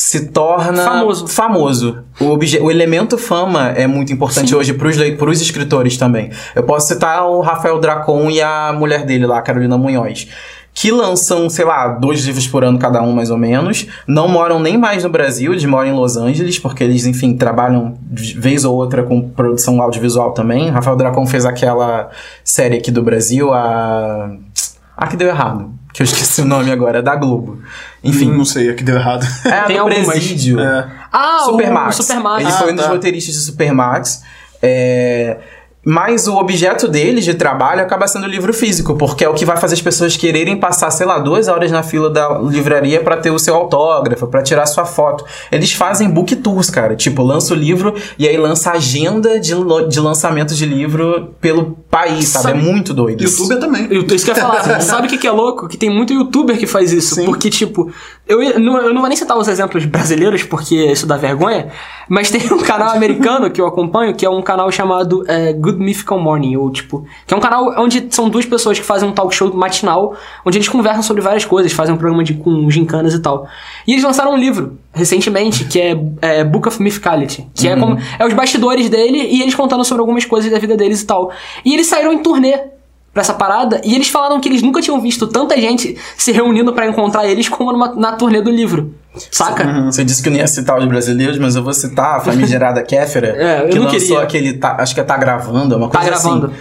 se torna Famoso. famoso. O, obje- o elemento fama é muito importante hoje pros, lei- pros escritores também. Eu posso citar o Rafael Dracon e a mulher dele lá, a Carolina Munhoz. Que lançam, sei lá, dois livros por ano cada um, mais ou menos. Não moram nem mais no Brasil, eles moram em Los Angeles, porque eles, enfim, trabalham de vez ou outra com produção audiovisual também. Rafael Dracon fez aquela série aqui do Brasil, a. A que deu errado, que eu esqueci o nome agora, é da Globo. Enfim, não sei, aqui deu errado. é Tem do. Presídio. É. Ah, Supermax. o Supermax. Ele Ah, foi um dos tá. roteiristas de Supermax. É... Mas o objeto deles de trabalho acaba sendo o livro físico, porque é o que vai fazer as pessoas quererem passar, sei lá, duas horas na fila da livraria pra ter o seu autógrafo, pra tirar sua foto. Eles fazem book tours, cara. Tipo, lança o livro e aí lança agenda de, de lançamento de livro pelo país, sabe? Sabe- É muito doido. Youtuber também. Eu- Isso que eu ia falar. Sabe o que, que é louco? Que tem muito youtuber que faz isso. Sim. Porque, tipo, eu, ia- não, eu não vou nem citar os exemplos brasileiros, porque isso dá vergonha. Mas tem um canal americano que eu acompanho, que é um canal chamado é, Good Mythical Morning, ou tipo, que é um canal onde são duas pessoas que fazem um talk show matinal, onde eles conversam sobre várias coisas, fazem um programa de, com gincanas e tal. E eles lançaram um livro recentemente, que é, é Book of Mythicality, que é como é os bastidores dele e eles contando sobre algumas coisas da vida deles e tal. E eles saíram em turnê pra essa parada e eles falaram que eles nunca tinham visto tanta gente se reunindo pra encontrar eles como numa, na turnê do livro. Saca? Você disse que não ia citar os brasileiros, mas eu vou citar a famigerada Kéfera, É, eu que não lançou queria. aquele, tá- acho que é Tá Gravando, é uma Tá coisa gravando. assim.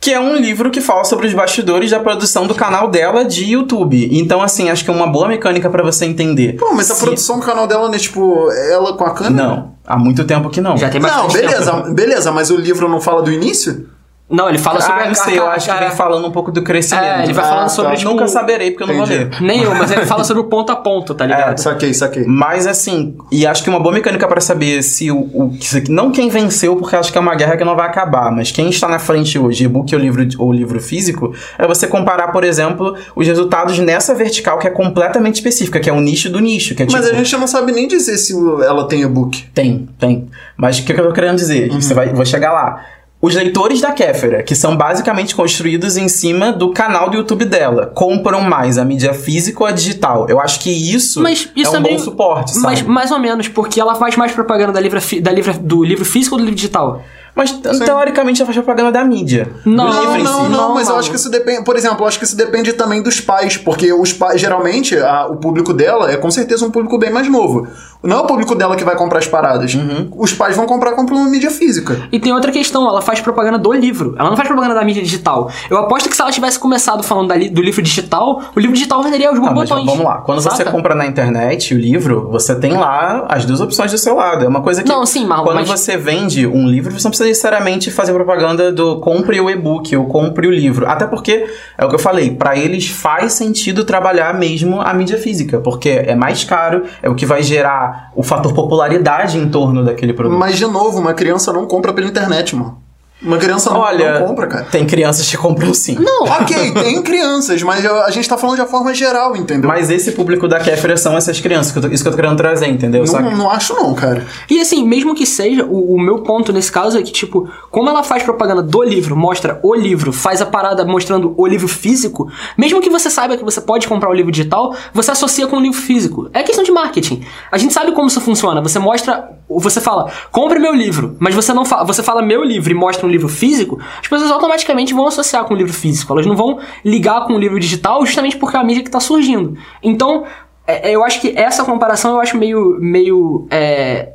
que é um livro que fala sobre os bastidores da produção do canal dela de YouTube. Então, assim, acho que é uma boa mecânica pra você entender. Pô, mas a Se- produção do canal dela não é tipo ela com a câmera? Não, há muito tempo que não. Já tem Não, bastante beleza, tempo. beleza, mas o livro não fala do início? Não, ele fala sobre Ah, a não sei, eu a- acho que vem falando um pouco do crescimento. É, ele vai Ah, falando tá. sobre, tipo, Nunca saberei, porque eu não vou ler. Nem eu, mas ele fala sobre o ponto a ponto, tá ligado? Saquei, saquei. Mas assim, e acho que uma boa mecânica pra saber se o, o não quem venceu, porque acho que é uma guerra que não vai acabar, mas quem está na frente hoje, e-book ou livro ou livro físico, é você comparar, por exemplo, os resultados nessa vertical que é completamente específica, que é o nicho do nicho, que é Mas tipo, a gente não sabe nem dizer se ela tem e-book. tem, tem. Mas o que, que eu tô querendo dizer? Uhum. Você vai, vou chegar lá. Os leitores da Kéfera, que são basicamente construídos em cima do canal do YouTube dela, compram mais a mídia física ou a digital. Eu acho que isso, Mas isso é um é meio- bom suporte, sabe? Mas mais ou menos, porque ela faz mais propaganda da livra, da livra, do livro físico ou do livro digital? Mas teoricamente ela faz propaganda da mídia. Não, Não, não, não, Não, mas eu acho que isso depende. Por exemplo, eu acho que isso depende também dos pais, porque os pais, geralmente, a- o público dela é com certeza um público bem mais novo. Não é o público dela que vai comprar as paradas. Uhum. Os pais vão comprar comprando uma mídia física. E tem outra questão, ela faz propaganda do livro. Ela não faz propaganda da mídia digital. Eu aposto que se ela tivesse começado falando da li- do livro digital, o livro digital venderia os mas botões. vamos lá. Quando você compra na internet o livro, você tem lá as duas opções do seu lado. É uma coisa que. Não, sim, Marlon, Quando mas- você vende um livro, você não precisa necessariamente fazer propaganda do compre o e-book ou compre o livro. Até porque, é o que eu falei, pra eles faz sentido trabalhar mesmo a mídia física, porque é mais caro, é o que vai gerar o fator popularidade em torno daquele produto. Mas, de novo, uma criança não compra pela internet, mano. Uma criança não, Olha, não compra, cara. tem crianças que compram sim. Não, Ok, tem crianças, mas a gente tá falando de uma forma geral, entendeu? Mas esse público da Kéfera são essas crianças, que tô- isso que eu tô querendo trazer, entendeu? Só que- não, não acho não, cara. E assim, mesmo que seja, o, o meu ponto nesse caso é que, tipo, como ela faz propaganda do livro, mostra o livro, faz a parada mostrando o livro físico, mesmo que você saiba que você pode comprar o livro digital, você associa com o livro físico. É questão de marketing. A gente sabe como isso funciona. Você mostra, você fala, compre meu livro, mas você não fala, você fala meu livro e mostra um livro físico, as pessoas automaticamente vão associar com o livro físico. Elas não vão ligar com o livro digital justamente porque é a mídia que tá surgindo. Então, é- eu acho que essa comparação eu acho meio, meio é,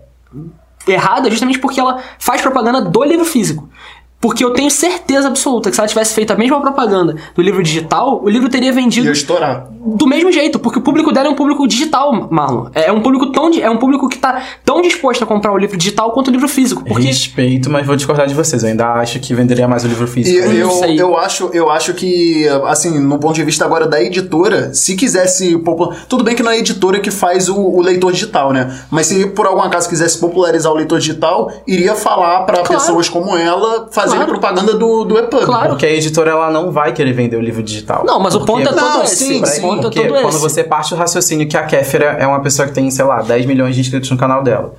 errada justamente porque ela faz propaganda do livro físico. Porque eu tenho certeza absoluta que se ela tivesse feito a mesma propaganda do livro digital, o livro teria vendido Ia estourar. do mesmo jeito, porque o público dela é um público digital, Marlon. É um público tão é um público que tá tão disposto a comprar o livro digital quanto o livro físico, porque Respeito, mas vou discordar de vocês. Eu ainda acho que venderia mais o livro E físico. Eu não eu, sei. eu, acho, eu acho que, assim, no ponto de vista agora da editora, se quisesse. popu- Tudo bem que não é a editora que faz o, o leitor digital, né? Mas se por algum acaso quisesse popularizar o leitor digital, iria falar pra Claro. pessoas como ela fazerem Claro. propaganda do, do EPUB. Claro. Porque a editora ela não vai querer vender o livro digital. Não, mas o ponto é todo Não, esse. sim, o sim, ponto é todo quando você parte do raciocínio que a Kéfera é uma pessoa que tem, sei lá, 10 milhões de inscritos no canal dela.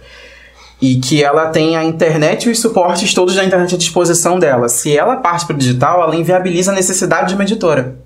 E que ela tem a internet e os suportes todos da internet à disposição dela. Se ela parte pro digital, ela inviabiliza a necessidade de uma editora.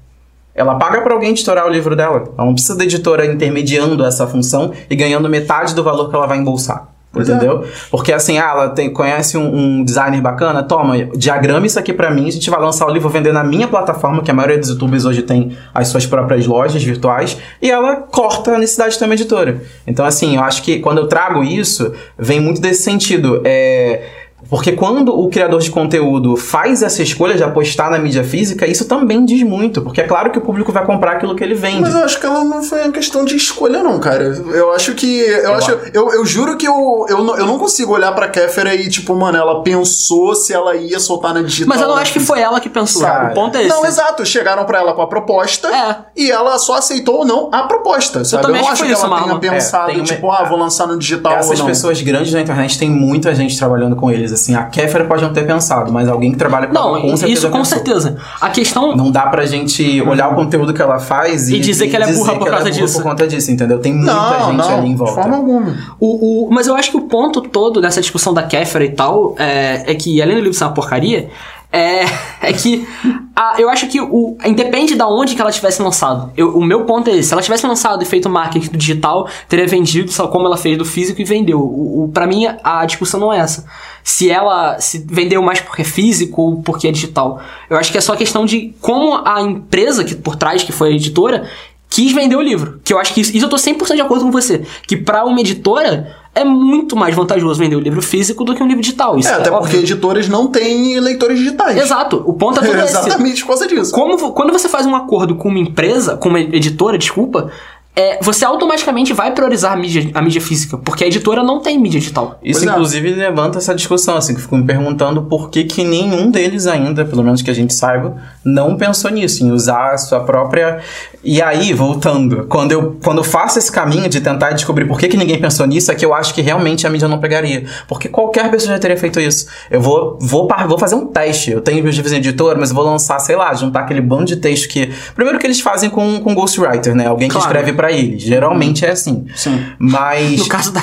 Ela paga pra alguém editorar o livro dela. Ela não precisa da editora intermediando essa função e ganhando metade do valor que ela vai embolsar. É. entendeu? Porque assim, ah, ela tem, conhece um, um designer bacana, toma, diagrama isso aqui pra mim, a gente vai lançar o livro, vender na minha plataforma, que a maioria dos youtubers hoje tem as suas próprias lojas virtuais, e ela corta a necessidade de uma editora. Então, assim, eu acho que quando eu trago isso, vem muito desse sentido. É. Porque quando o criador de conteúdo faz essa escolha de apostar na mídia física, isso também diz muito. Porque é claro que o público vai comprar aquilo que ele vende. Mas eu acho que ela não foi uma questão de escolha, não, cara. Eu acho que. Eu, acho, eu, eu juro que eu, eu, não, eu não consigo olhar pra Kéfera e, tipo, mano, ela pensou se ela ia soltar na digital. Mas eu não acho que foi ela que pensou. Cara, o ponto é esse. Não, exato. Chegaram pra ela com a proposta É. e ela só aceitou ou não a proposta, sabe? Eu, também não acho que que ela tenha Marlon. pensado, É, tem uma- tipo, ah, vou lançar no digital ou Essas não. pessoas grandes na internet tem muita gente trabalhando com eles. Assim, a Kéfera pode não ter pensado, mas alguém que trabalha com Não, ela com certeza isso com pensou. certeza. A questão. Não dá pra gente olhar o conteúdo que ela faz e, E dizer que ela é burra por que ela causa é burra disso. por conta disso, entendeu? Tem muita Não, gente não, ali em de volta. forma alguma. O, o- mas eu acho que o ponto todo dessa discussão da Kéfera e tal é, é que, além do livro ser uma porcaria, é, é que a- eu acho que o, independe da onde que ela tivesse lançado. Eu- o meu ponto é esse. Se ela tivesse lançado e feito marketing do digital, teria vendido, só como ela fez do físico e vendeu. O, o, pra mim, a discussão não é essa. Se ela se vendeu mais porque é físico ou porque é digital. Eu acho que é só questão de como a empresa que por trás, que foi a editora, quis vender o livro. Que eu acho que isso, isso eu tô 100% de acordo com você. Que pra uma editora, é muito mais vantajoso vender o livro físico do que um livro digital. Isso É, é, até porque óbvio. editoras não têm leitores digitais. Exato, o ponto é todo esse. Exatamente por causa disso. Como, quando você faz um acordo com uma empresa, com uma editora, desculpa, é, você automaticamente vai priorizar a mídia, a mídia física, porque a editora não tem mídia digital. Isso, Pois é. inclusive, levanta essa discussão, assim, que eu fico me perguntando por que, que nenhum deles ainda, pelo menos que a gente saiba, não pensou nisso, em usar a sua própria. E aí, voltando, quando eu, quando eu faço esse caminho de tentar descobrir por que, que ninguém pensou nisso, é que eu acho que realmente a mídia não pegaria. Porque qualquer pessoa já teria feito isso. Eu vou, vou, vou fazer um teste. Eu tenho meus em editora, mas eu vou lançar, sei lá, juntar aquele bando de texto que. Primeiro que eles fazem com, com Ghostwriter, né? Alguém que Claro. escreve pra eles. Geralmente é assim. Sim. Mas. No caso da.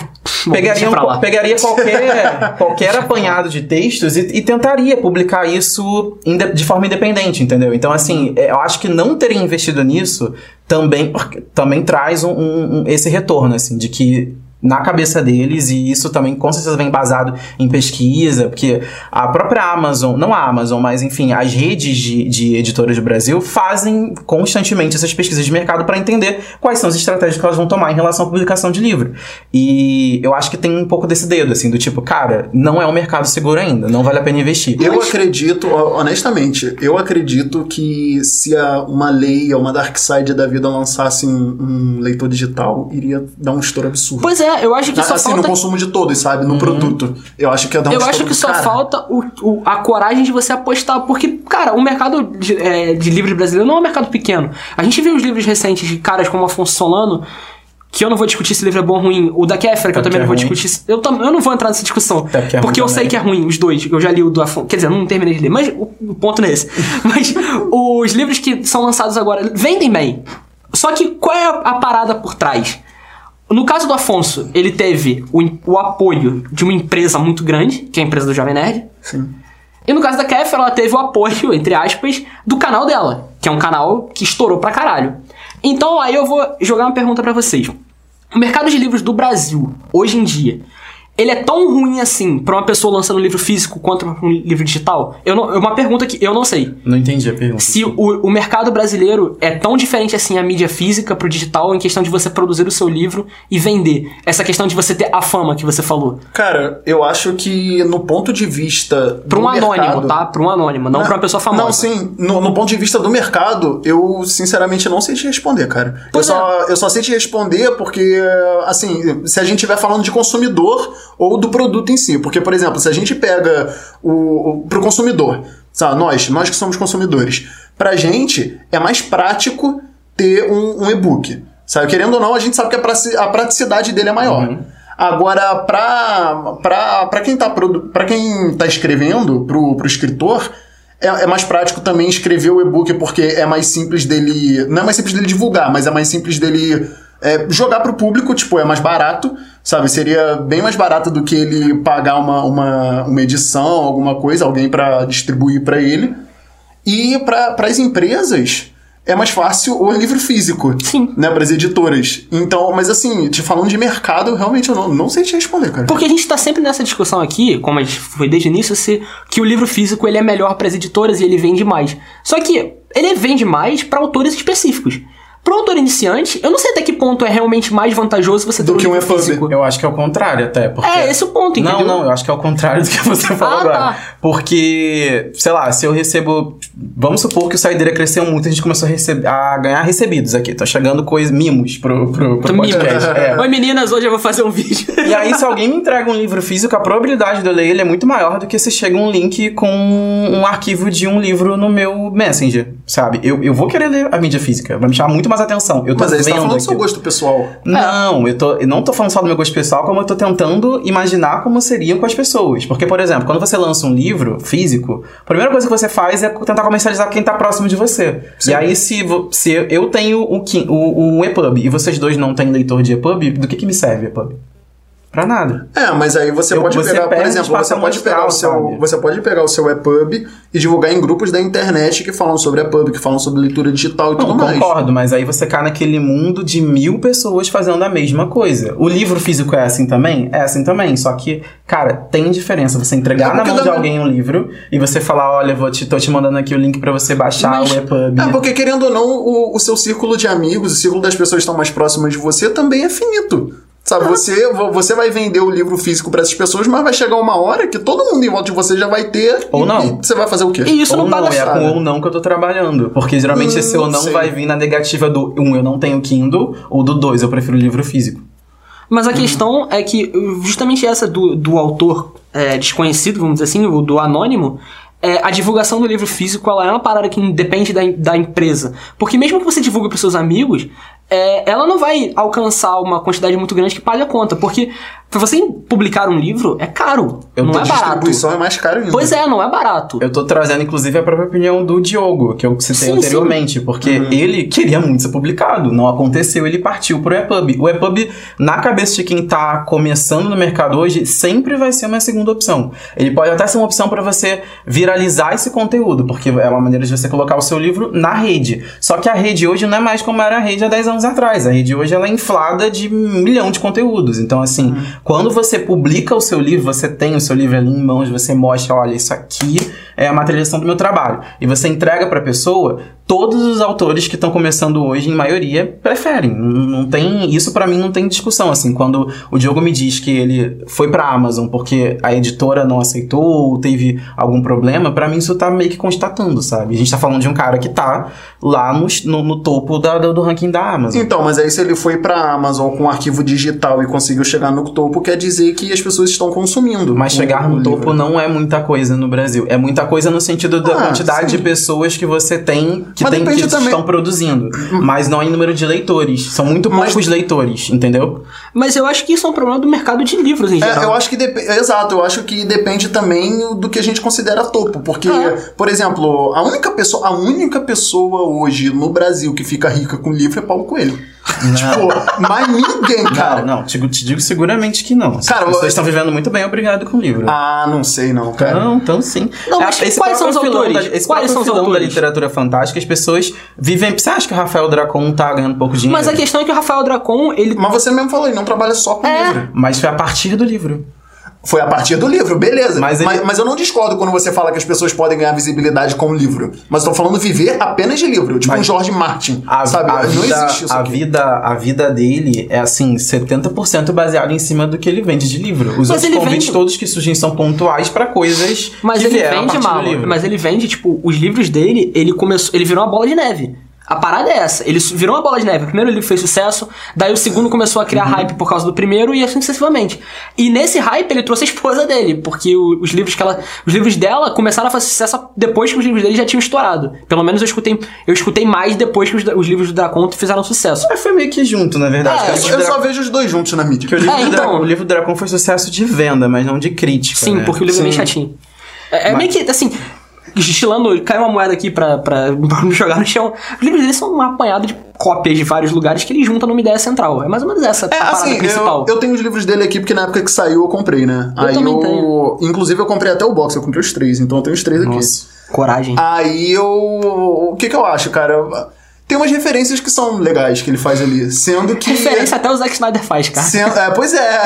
Pegaria, um pegaria qualquer, qualquer apanhado de textos e, e tentaria publicar isso de forma independente, entendeu? Então, assim, é, eu acho que não ter investido nisso também, também traz um- um- esse retorno, assim, de que na cabeça deles, e isso também com certeza vem embasado em pesquisa, porque a própria Amazon, não a Amazon, mas enfim, as redes de, de editoras do Brasil fazem constantemente essas pesquisas de mercado para entender quais são as estratégias que elas vão tomar em relação à publicação de livro. E eu acho que tem um pouco desse dedo, assim, do tipo, cara, não é um mercado seguro ainda, não vale a pena investir. Eu acredito, ho- honestamente, eu acredito que se a- uma lei, uma Dark Side da vida lançasse um, um leitor digital, iria dar um estouro absurdo. Pois é, eu acho que só assim, no falta. consumo de todos, sabe? No produto. Eu acho que ia dar um Eu acho que só cara. falta o, o- a coragem de você apostar, porque, cara, o mercado de, é, de livros brasileiro não é um mercado pequeno. A gente viu os livros recentes de caras como Afonso Solano, que eu não vou discutir se livro é bom ou ruim, o da Kéfera, que eu também não que vou é ruim. discutir. Eu, tam- eu não vou entrar nessa discussão, é porque eu sei que é ruim, os dois. Eu já li o do Afonso, quer dizer, eu não terminei de ler, mas o, o ponto não é esse. Mas os livros que são lançados agora vendem bem. Só que qual é a, a parada por trás? No caso do Afonso, ele teve o, o apoio de uma empresa muito grande, que é a empresa do Jovem Nerd. Sim. E no caso da Kef, ela teve o apoio, entre aspas, do canal dela, que é um canal que estourou pra caralho. Então aí eu vou jogar uma pergunta pra vocês. O mercado de livros do Brasil, hoje em dia, ele é tão ruim assim pra uma pessoa lançando um livro físico quanto pra um livro digital? Eu não, é uma pergunta que eu não sei. Não entendi a pergunta. Se o, o mercado brasileiro é tão diferente assim a mídia física pro digital em questão de você produzir o seu livro e vender. Essa questão de você ter a fama que você falou. Cara, eu acho que no ponto de vista. Pra um anônimo, mercado- tá? Pra um anônimo, não, pra uma pessoa famosa. Não, sim. No, no ponto de vista do mercado, eu sinceramente não sei te responder, cara. Eu Pois só, eu só sei te responder porque, assim, se a gente estiver falando de consumidor ou do produto em si. Porque, por exemplo, se a gente pega o, o pro consumidor, sabe, nós, nós que somos consumidores, pra gente é mais prático ter um, um e-book. Sabe, querendo ou não, a gente sabe que a praticidade dele é maior. Agora, pra, pra, pra quem tá, pra quem tá escrevendo, pro, pro escritor, é, é mais prático também escrever o e-book porque é mais simples dele. Não é mais simples dele divulgar, mas é mais simples dele é, jogar pro público, tipo, é mais barato, sabe? Seria bem mais barato do que ele pagar uma, uma, uma edição, alguma coisa, alguém pra distribuir pra ele. E para as empresas é mais fácil o livro físico, Sim. né, para as editoras. Então, mas assim, te falando de mercado, realmente eu não, não sei te responder, cara. Porque a gente tá sempre nessa discussão aqui, como a gente foi desde o início, se, que o livro físico ele é melhor para as editoras e ele vende mais. Só que ele vende mais para autores específicos. Para autor iniciante, eu não sei até que ponto é realmente mais vantajoso você ter Do um que um EPUB. físico. Eu acho que é o contrário até. Porque... É, esse é o ponto, entendeu? Não, não, eu acho que é o contrário do que você falou Ah, agora. tá. Porque, sei lá, se eu recebo. Vamos supor que o Saideira cresceu muito, a gente começou a, receber, a ganhar recebidos aqui. Tá chegando coisas, mimos pro, pro, pro podcast. É. Oi meninas, hoje eu vou fazer um vídeo. E aí, se alguém me entrega um livro físico, a probabilidade de eu ler ele é muito maior do que se chega um link com um arquivo de um livro no meu Messenger, sabe? Eu, eu vou querer ler a mídia física, vai me chamar muito mais atenção. Eu tô Mas aí você tá vendo falando do seu gosto pessoal. Não, eu, tô, eu não tô falando só do meu gosto pessoal, como eu tô tentando imaginar como seriam com as pessoas. Porque, por exemplo, quando você lança um livro físico, a primeira coisa que você faz é tentar comercializar quem tá próximo de você. E aí, se, se eu tenho o, o, o EPUB e vocês dois não têm leitor de EPUB, do que, que me serve EPUB? Pra nada. É, mas aí você Eu- pode você pegar, por exemplo, você pode pegar o seu, sabe? você pode pegar o seu EPUB e divulgar em grupos da internet que falam sobre EPUB, que falam sobre leitura digital e Não, tudo mais. concordo, mas aí você cai naquele mundo de mil pessoas fazendo a mesma coisa. O livro físico é assim também? É assim também. Só que, cara, tem diferença você entregar É, na mão de alguém um livro e você falar, olha, vou te, tô te mandando aqui o link pra você baixar Mas- o EPUB. É, porque querendo ou não, o, o seu círculo de amigos, o círculo das pessoas que estão mais próximas de você também é finito. Sabe, você, vo- você vai vender o livro físico pra essas pessoas, mas vai chegar uma hora que todo mundo em volta de você já vai ter. Ou e- não. E você vai fazer o quê? E isso ou não paga é sabe? com ou não que eu tô trabalhando. Porque geralmente Hum, esse ou não não sei. vai vir na negativa do um, eu não tenho Kindle, ou do dois, eu prefiro livro físico. Mas a questão é que justamente essa do, do autor é, desconhecido, vamos dizer assim, do anônimo, é, a divulgação do livro físico ela é uma parada que depende da, da empresa. Porque mesmo que você divulgue para seus amigos, é, ela não vai alcançar uma quantidade muito grande que pague a conta. Porque pra você publicar um livro é caro, Eu não tô é A barato. distribuição é mais cara ainda. Pois é, não é barato. Eu tô trazendo, inclusive, a própria opinião do Diogo, que eu citei Sim, anteriormente, porque ele queria muito ser publicado, não aconteceu, ele partiu pro EPUB. O EPUB, na cabeça de quem tá começando no mercado hoje, sempre vai ser uma segunda opção. Ele pode até ser uma opção para você viralizar esse conteúdo, porque é uma maneira de você colocar o seu livro na rede. Só que a rede hoje não é mais como era a rede há 10 anos atrás. A rede hoje ela é inflada de um milhão de conteúdos. Então, assim, quando você publica o seu livro, você tem o seu livro ali em mãos, você mostra, olha, isso aqui é a materialização do meu trabalho. E você entrega pra pessoa, todos os autores que estão começando hoje, em maioria, preferem. Não tem, isso pra mim não tem discussão, assim, quando o Diogo me diz que ele foi pra Amazon porque a editora não aceitou ou teve algum problema, pra mim isso tá meio que constatando, sabe? A gente tá falando de um cara que tá lá no, no, no topo da- do, do ranking da Amazon. Então, mas aí se ele foi pra Amazon com um arquivo digital e conseguiu chegar no topo, quer dizer que as pessoas estão consumindo. Mas chegar no livro. topo não é muita coisa no Brasil. É muita coisa no sentido da Ah, quantidade sim. de pessoas que você tem que, Mas tem, que depende também- estão produzindo. Mas não em número de leitores. São muito Mas- poucos leitores, entendeu? Mas eu acho que isso é um problema do mercado de livros em geral. É, eu acho que dep- exato, eu acho que depende também do que a gente considera topo, porque, É. por exemplo, a única pessoa, a única pessoa hoje no Brasil que fica rica com livro é Paulo Coelho. tipo, mas ninguém, cara. Não, não. Te, te digo seguramente que não. As Cara, pessoas eu- estão vivendo muito bem, obrigado com o livro. Ah, não sei não, cara. Não, então sim. Não, mas esse quais são os autores? Da, esse Quais são os filão da autores? literatura fantástica, as pessoas vivem... Você acha que o Rafael Dracon tá ganhando pouco dinheiro? Mas a questão é que o Rafael Dracon, ele. Mas você mesmo falou, ele não trabalha só com É. livro. Mas foi a partir do livro. Foi a partir do livro, beleza. Mas Mas, ele- mas, eu não discordo quando você fala que as pessoas podem ganhar visibilidade com livro. Mas eu tô falando viver apenas de livro. Tipo Mas- um Jorge Martin. A, sabe? a não vida, existe isso a aqui. vida a vida dele é assim 70% baseado em cima do que ele vende de livro. Os Mas outros ele convites vende- todos que surgem são pontuais pra coisas Mas que ele vende, mal. Mas ele vende, tipo, os livros dele, ele começou. Ele virou uma bola de neve. A parada é essa. Ele virou uma bola de neve. O primeiro livro fez sucesso, daí o segundo começou a Uhum. criar hype por causa do primeiro e assim sucessivamente. E nesse hype ele trouxe a esposa dele, porque os livros que ela, os livros dela começaram a fazer sucesso depois que os livros dele já tinham estourado. Pelo menos eu escutei, eu escutei mais depois que os, os livros do Dracon fizeram sucesso. Mas foi meio que junto, na verdade. É, Eu, eu Dra- só vejo os dois juntos na mídia. o livro, É, então. do Dracon foi sucesso de venda, mas não de crítica. Sim, né? porque o livro é meio chatinho. É, é meio que, assim, estilando, cai uma moeda aqui pra, pra, pra me jogar no chão. Os livros dele são uma apanhada de cópias de vários lugares que ele junta numa ideia central. É mais ou menos essa É, a parada assim, principal. eu, eu tenho os livros dele aqui porque na época que saiu eu comprei, né? Eu Aí também eu. tenho. Inclusive eu comprei até o box, eu comprei os três, então eu tenho os três aqui. Nossa. Coragem. Aí eu. O que que eu acho, cara? Tem umas referências que são legais que ele faz ali. Sendo que. Referência até o Zack Snyder faz, cara. Sendo- é, pois é.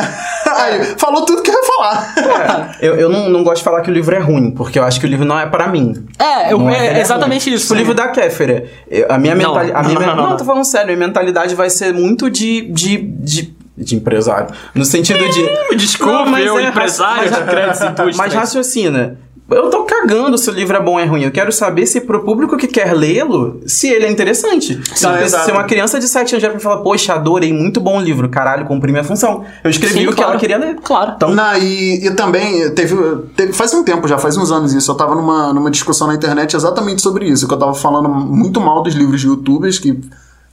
Aí, falou tudo que eu ia falar. Eu, eu não, não gosto de falar que o livro é ruim, porque eu acho que o livro não é pra mim. É, eu- Não é, que ele exatamente ruim. isso. Tipo, o livro da Kéfera. A minha Não, mentalidade. não, não, não, não. tô falando sério. A minha mentalidade vai ser muito de. de, de de empresário. No sentido de. Desculpe, Não, mas eu, é empresário raci- de e indústrias. Mas raciocina. Eu tô cagando se o livro é bom ou é ruim. Eu quero saber se pro público que quer lê-lo, se ele é interessante. Se, Ah, se uma criança de 7 anos já pra falar, poxa, adorei, muito bom o livro, caralho, cumpri minha função. Eu escrevi Sim, o que claro. ela queria ler. Claro. Então, Não, e, e também teve, teve- Faz um tempo já, faz uns anos isso. Eu tava numa, numa discussão na internet exatamente sobre isso. Que eu tava falando muito mal dos livros de youtubers, que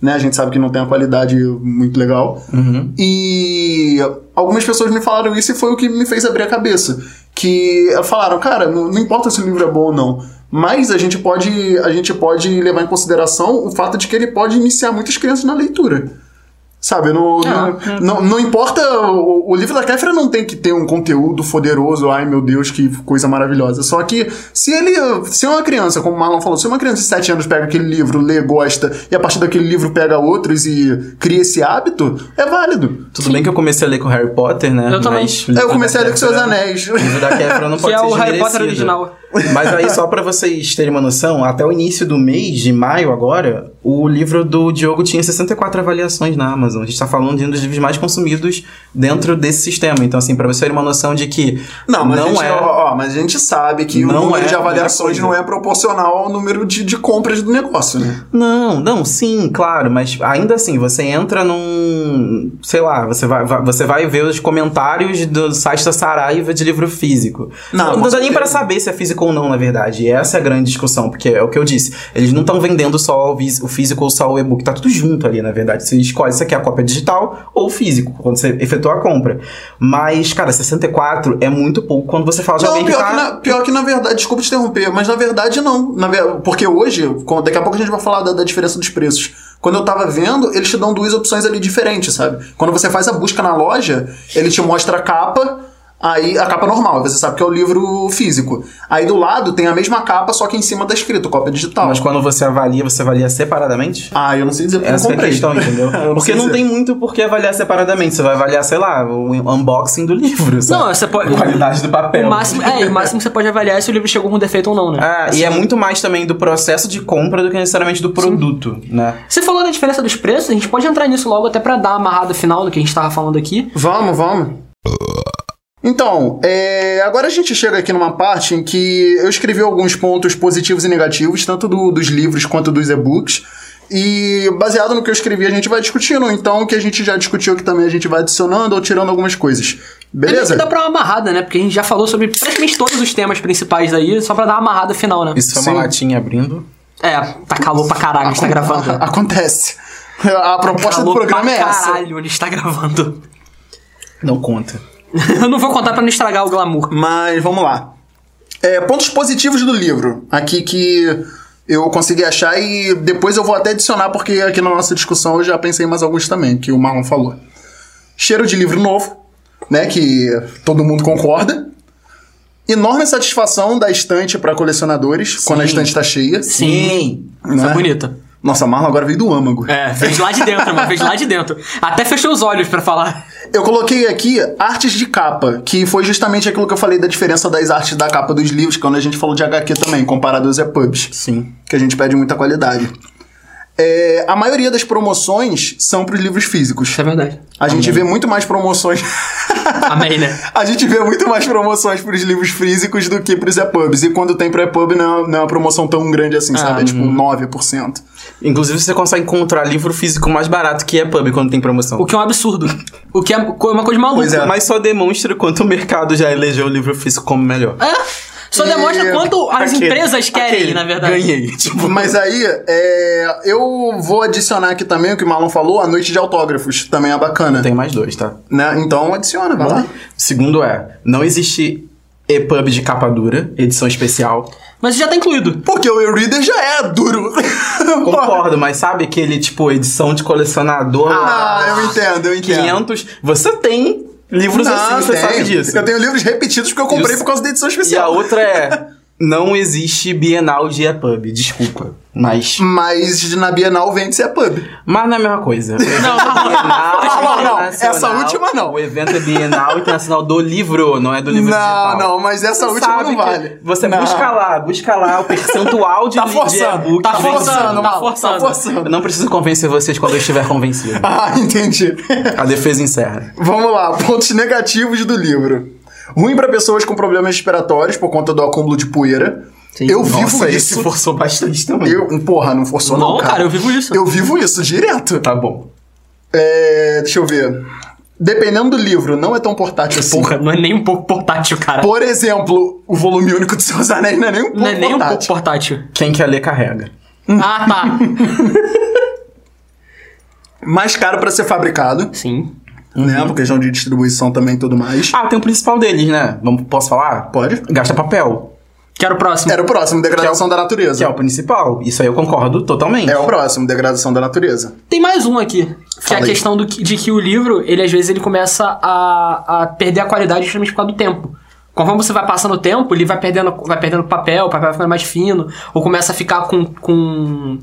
né, a gente sabe que não tem uma qualidade muito legal. E algumas pessoas me falaram isso e foi o que me fez abrir a cabeça. Que falaram, cara, não, não importa se o livro é bom ou não. Mas a gente pode a gente pode levar em consideração o fato de que ele pode iniciar muitas crianças na leitura. Sabe, não, Ah, não, não, não importa. O, o livro da Kéfera não tem que ter um conteúdo poderoso, ai meu Deus, que coisa maravilhosa. Só que se ele. Se uma criança, como o Marlon falou, se uma criança de 7 anos pega aquele livro, lê, gosta, e a partir daquele livro pega outros e cria esse hábito, é válido. tudo bem que eu comecei a ler com Harry Potter, né? Eu também. Mas É, Eu comecei a ler com seus anéis. O livro da Kéfera não Que pode é ser o Harry Potter original. Mas aí, só pra vocês terem uma noção, até o início do mês de maio agora, o livro do Diogo tinha 64 avaliações na Amazon. A gente tá falando de um dos livros mais consumidos dentro desse sistema. Então, assim, pra você ter uma noção de que Não, mas, a não gente, é. ó, ó, mas a gente sabe que o número é de a avaliações não é proporcional ao número de, de compras do negócio, né? Não, não, sim, claro, mas ainda assim, você entra num. Sei lá, você vai, vai- você vai ver os comentários do site da Saraiva de livro físico. Não, não, não dá nem pra saber se é físico ou não, na verdade. E essa é a grande discussão, porque é o que eu disse. Eles não estão vendendo só o, vis- o físico ou só o e-book, tá tudo junto ali, na verdade. Você escolhe se quer a cópia digital ou físico, quando você efetua a compra. Mas, cara, 64 é muito pouco quando você fala de Não, alguém que pior, tá. que na, pior que na verdade, desculpa te interromper, mas na verdade não. Na porque hoje, daqui a pouco a gente vai falar da, da diferença dos preços. Quando eu tava vendo, eles te dão duas opções ali diferentes, sabe? Quando você faz a busca na loja, ele te mostra a capa, aí a capa normal, você sabe que é o livro físico. Aí do lado tem a mesma capa, só que em cima tá escrito cópia digital. Mas quando você avalia, você avalia separadamente? Ah, eu não sei dizer porque eu Essa não é a comprei. questão, entendeu? Eu Porque não dizer. tem muito por que avaliar separadamente. Você vai avaliar, sei lá, o unboxing do livro, sabe? Não, você pode. A qualidade do papel. O máximo, é, o máximo que você pode avaliar é se o livro chegou com defeito ou não, né? Ah, e é muito mais também do processo de compra do que necessariamente do produto, né? Você falou da diferença dos preços, a gente pode entrar nisso logo até pra dar uma amarrada final do que a gente tava falando aqui. Vamos, vamos. Então, é, agora a gente chega aqui numa parte em que eu escrevi alguns pontos positivos e negativos, tanto do- dos livros quanto dos e-books. E baseado no que eu escrevi, a gente vai discutindo. Então, o que a gente já discutiu aqui também, a gente vai adicionando ou tirando algumas coisas. Beleza? Dá pra uma amarrada, né? Porque a gente já falou sobre praticamente todos os temas principais aí, só pra dar uma amarrada final, né? Isso foi Sim. uma latinha abrindo. É, tá calor pra caralho, a gente tá gravando. Acontece. A proposta do calor programa é pra essa. caralho, a gente tá gravando. Não conta. Eu não vou contar pra não estragar o glamour. Mas vamos lá. É, pontos positivos do livro. Aqui que eu consegui achar e depois eu vou até adicionar, porque aqui na nossa discussão eu já pensei em mais alguns também, que o Marlon falou. Cheiro de livro novo, né? Que todo mundo concorda. Enorme satisfação da estante para colecionadores, quando a estante tá cheia. Sim. Isso Né? é bonita. Nossa, Marlon agora veio do âmago. É, fez lá de dentro, mano. Fez lá de dentro. Até fechou os olhos pra falar. Eu coloquei aqui artes de capa, que foi justamente aquilo que eu falei da diferença das artes da capa dos livros, quando a gente falou de HQ também, comparado aos EPUBs. Sim. Que a gente pede muita qualidade. É, a maioria das promoções são para os livros físicos. Isso é verdade. A gente vê muito mais promoções. Amém, né? a gente vê muito mais promoções para os livros físicos do que para os EPUBs. E quando tem para EPUB não, é- não é uma promoção tão grande assim, sabe? É tipo 9%. Inclusive, você consegue encontrar livro físico mais barato que é pub quando tem promoção. O que é um absurdo. O que é uma coisa maluca. Pois é. Mas só demonstra quanto o mercado já elegeu o livro físico como melhor. É. Só E- demonstra quanto as Aquele- empresas querem, aquele, na verdade. Ganhei. Tipo, Mas aí, é, eu vou adicionar aqui também o que o Marlon falou, a noite de autógrafos. Também é bacana. tem mais dois, tá? Né? Então adiciona, vai lá. Segundo é, não existe EPUB de capa dura, edição especial. Mas já tá incluído. Porque o e-reader já é duro. Concordo, mas sabe aquele, tipo, edição de colecionador? Ah, eu entendo, eu entendo. 500. Você tem livros Não, assim, você tem. sabe disso. Eu tenho livros repetidos porque eu comprei Isso. por causa da edição E a especial. outra é, não existe Bienal de EPUB, desculpa. Mas, Mas na Bienal vende-se a pub. mas não é a mesma coisa. Não, Bienal não, não, não. Essa última não. O evento é Bienal Internacional do Livro, não é do livro Não, digital. não, mas essa Você última não vale. Você Não. busca lá, busca lá o percentual de Tá de forçando, e-book tá que forçando, venceu. tá forçando. Tá forçando. Eu não preciso convencer vocês quando eu estiver convencido. Ah, entendi. A defesa encerra. Vamos lá, pontos negativos do livro. Ruim pra pessoas com problemas respiratórios por conta do acúmulo de poeira. Sim. Eu vivo Nossa, isso. esse forçou bastante também. Eu, porra, não forçou não, Não, cara, eu vivo isso. Eu vivo isso direto. Tá bom. É, deixa eu ver. Dependendo do livro, não é tão portátil assim. Porra, não é nem um pouco portátil, cara. Por exemplo, o volume único de Seus Anéis não é nem um pouco não é nem um pouco portátil. portátil. Quem quer ler, carrega. Ah, tá. Mais caro pra ser fabricado, Sim. Né? Por questão de distribuição também e tudo mais. Ah, tem o principal deles, né? Vamos, posso falar? Pode. Gasta papel. Quero o próximo. Era o próximo, degradação da natureza. Que é o principal. Isso aí eu concordo totalmente. É o próximo, degradação da natureza. Tem mais um aqui, que Fala é a aí. questão do, que- de que o livro, ele às vezes ele começa a, a perder a qualidade justamente por causa do tempo. Conforme você vai passando o tempo, ele vai perdendo, vai perdendo papel, o papel vai ficando mais fino, ou começa a ficar com, com,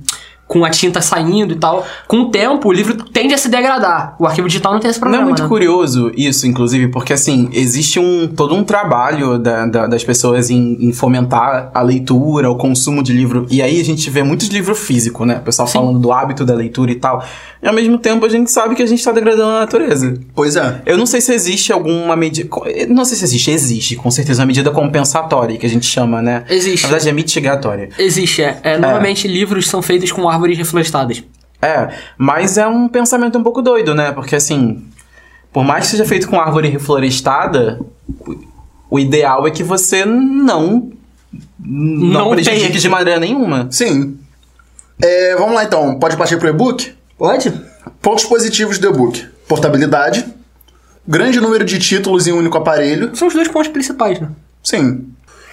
com a tinta saindo e tal. Com o tempo, o livro tende a se degradar. O arquivo digital não tem esse Não problema. é muito né? curioso isso, inclusive, porque assim, existe um todo um trabalho da- da- das pessoas em, em fomentar a leitura, o consumo de livro. E aí a gente vê muitos livros físicos, né? O pessoal falando do hábito da leitura e tal. E ao mesmo tempo a gente sabe que a gente tá degradando a natureza. Pois é. Eu não sei se existe alguma medida. Não sei se existe, existe, com certeza, uma medida compensatória, que a gente chama, né? Existe. Na verdade, é mitigatória. Existe, é. É, Normalmente livros são feitos com árvores reflorestadas. É, mas é um pensamento um pouco doido, né? Porque assim, por mais que seja feito com árvore reflorestada, o- ideal é que você não. Não, Não prejudique de maneira nenhuma. Sim. É, vamos lá então. Pode partir pro e-book? Pode? Pontos positivos do e-book: portabilidade, grande número de títulos em um único aparelho. São os dois pontos principais, né? Sim.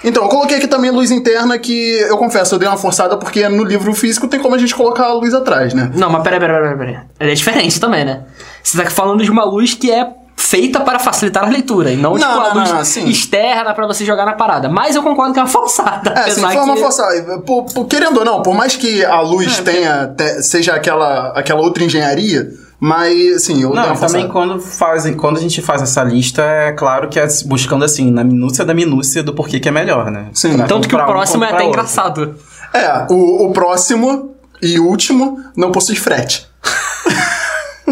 Então, eu coloquei aqui também luz interna, que eu confesso, eu dei uma forçada porque no livro físico tem como a gente colocar a luz atrás, né? Não, mas peraí, peraí, peraí, peraí. É diferente também, né? Você tá falando de uma luz que é feita para facilitar a leitura, e não, tipo, Não, uma não, luz não, sim. externa pra você jogar na parada. Mas eu concordo que é uma forçada. É, apesar foi uma que- forçada. Por- por- querendo ou não, por mais que a luz tenha, te- seja aquela, aquela outra engenharia, mas, assim, eu Não, e também quando, fazem, quando a gente faz essa lista, é claro que é buscando assim, na minúcia da minúcia do porquê que é melhor, né? Sim. Pra Tanto que o comprar um, próximo é até outro. engraçado. É, o, o próximo e último não possui frete.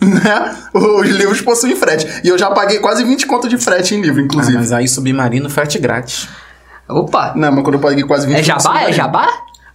né? Os livros possuem frete. E eu já paguei quase 20 conto de frete em livro, Ah, inclusive. mas aí submarino frete grátis. Opa! Não, mas quando eu paguei quase 20 É conto, jabá? É jabá?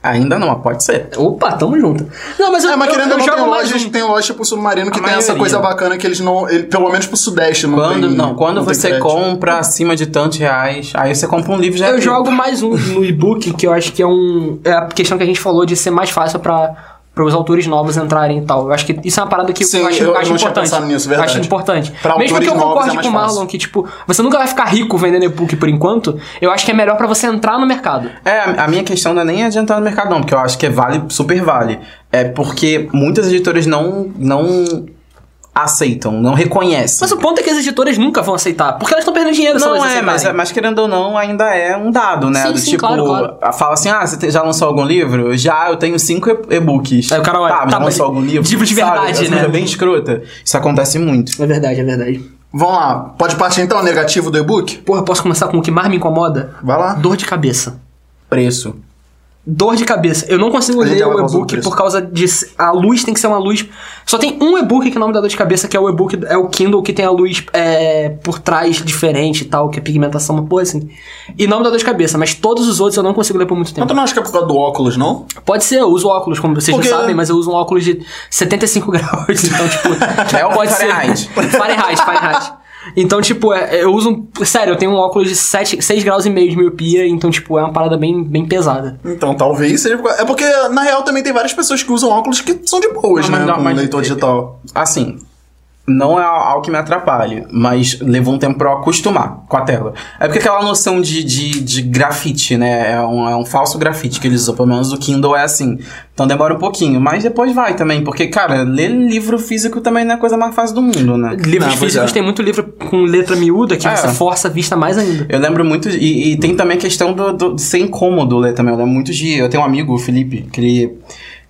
Ainda não, mas pode ser. Opa, tamo junto. Não, mas eu, É, mas eu, querendo eu ou não, tem lojas, um. tem loja pro submarino que A tem essa maioria. coisa bacana que eles não. ele- pelo menos pro Sudeste não Quando, tem. não, quando não você compra acima de tantos reais, aí você compra um livro já. é Eu jogo mais um no e-book, que eu acho que é um. É a questão que a gente falou de ser mais fácil pra. Para os autores novos entrarem e tal. Eu acho que isso é uma parada que Sim, eu acho, eu- acho importante. nisso, Eu verdade. acho importante. Pra Mesmo que eu novos concorde é com o Marlon fácil. que, tipo, você nunca vai ficar rico vendendo e-book por enquanto, eu acho que é melhor pra você entrar no mercado. É, a a minha questão não é nem adiantar no mercado, não, porque eu acho que é vale, super vale. É porque muitas editoras não, não aceitam, não reconhecem. Mas o ponto é que as editoras nunca vão aceitar, porque elas estão perdendo dinheiro se Não elas é, mas, aceitarem. mas querendo ou não, ainda é um dado, né? Sim, Do sim, tipo, claro, claro. fala assim: ah, você já lançou algum livro? Já, eu tenho cinco e-books. Aí o cara olha, tá, mas tá, já mas lançou algum livro? livro de Sabe? verdade, né? coisa bem escrota. Isso acontece muito. É verdade, é verdade. Vamos lá, pode partir então, negativo do e-book? Porra, posso começar com o que mais me incomoda? Vai lá. Dor de cabeça. Preço. Dor de cabeça. Eu não consigo ler o e-book por causa de. A luz tem que ser uma luz. Só tem um e-book que não me dá dor de cabeça, que é o e-book. É o Kindle que tem a luz é, por trás diferente e tal, que é pigmentação, uma porra assim. E não me dá dor de cabeça, mas todos os outros eu não consigo ler por muito Mas tempo. tu não acha que é por causa do óculos, não? Pode ser, eu uso óculos, como vocês Porque- já sabem, mas eu uso um óculos de 75 graus. Então, tipo. É o pode Fahrenheit. ser. Fahrenheit, Fahrenheit. Então, tipo, é, eu uso. um- Sério, eu tenho um óculos de 7, 6 graus e meio de miopia, então, tipo, é uma parada bem, bem pesada. Então talvez seja. É porque, na real, também tem várias pessoas que usam óculos que são de boas, Não, né? não, com mas- leitor digital. Assim, não é algo que me atrapalhe, mas levou um tempo pra eu acostumar com a tela. É porque aquela noção de, de, de grafite, né? É um, é um falso grafite que eles usam, pelo menos o Kindle é assim. Então demora um pouquinho, mas depois vai também, porque, cara, ler livro físico também não é a coisa mais fácil do mundo, né? Livros Não, físicos é. tem muito livro com letra miúda que É. você força a vista mais ainda. Eu lembro muito, e, e tem também a questão do, do- de ser incômodo ler também. Eu lembro muito de. Eu tenho um amigo, o Felipe, que ele.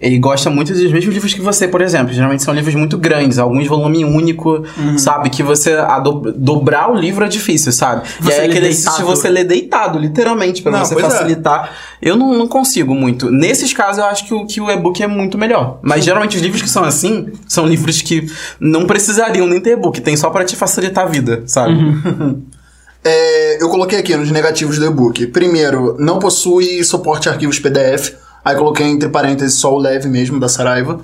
Ele gosta muito dos mesmos livros que você, por exemplo. Geralmente são livros muito grandes, alguns volume único, Uhum. sabe? Que você. A do- dobrar o livro é difícil, sabe? Você e aí lê aquele se você lê deitado, literalmente, pra Não, você é. facilitar. Eu não, não consigo muito. Nesses casos, eu acho que o, que o e-book é muito melhor. Mas geralmente os livros que são assim, são livros que não precisariam nem ter e-book, tem só pra te facilitar a vida, sabe? Uhum. É, eu coloquei aqui nos negativos do e-book. Primeiro, não possui suporte a arquivos PDF. Aí coloquei entre parênteses só o leve mesmo da Saraiva.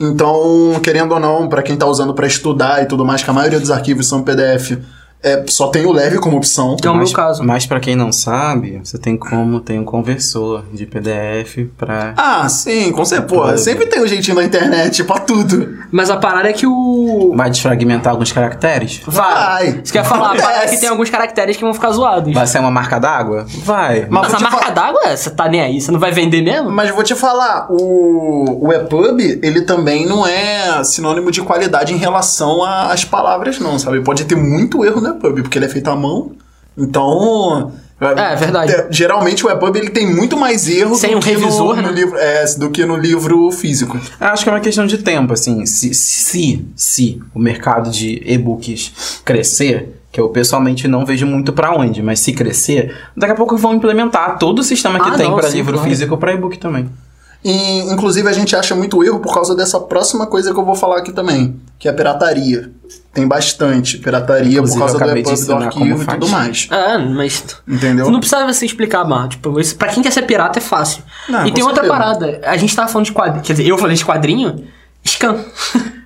Então, querendo ou não, pra quem tá usando pra estudar e tudo mais, que a maioria dos arquivos são PDF, é, só tem o leve como opção. Que é o meu mas, caso. Mas pra quem não sabe, você tem como tem um conversor de PDF pra. Ah, sim, com certeza. Pô, sempre tem um jeitinho na internet pra tudo. Mas a parada é que o. Vai desfragmentar alguns caracteres? Vai. Você quer falar? A parada é que tem alguns caracteres que vão ficar zoados. Vai ser uma marca d'água? Vai. Mas Mas a marca fa- d'água, você tá nem aí? Você não vai vender mesmo? Mas vou te falar, o, o EPUB, ele também não é sinônimo de qualidade em relação às palavras, não, sabe? Pode ter muito erro no EPUB, porque ele é feito à mão. Então, É, verdade. É, Geralmente o EPUB ele tem muito mais erro Sem do um que no- revisor, no, né? livro, é, do que no livro físico. Acho que é uma questão de tempo, assim. Se, se, se o mercado de e-books crescer, que eu pessoalmente não vejo muito pra onde, mas se crescer, daqui a pouco vão implementar todo o sistema que Ah, tem sim, livro claro. físico pra e-book também. E, inclusive a gente acha muito erro por causa dessa próxima coisa que eu vou falar aqui também, que é a pirataria. Tem bastante pirataria Inclusive, por causa eu do EPUB do arquivo como e tudo mais. É, mas. Entendeu? Não precisa você explicar, mano. Tipo, isso, pra quem quer ser pirata é fácil. Não, e tem outra certeza. parada. A gente tava falando de quadrinho. Quer dizer, eu falei de quadrinho. Scan.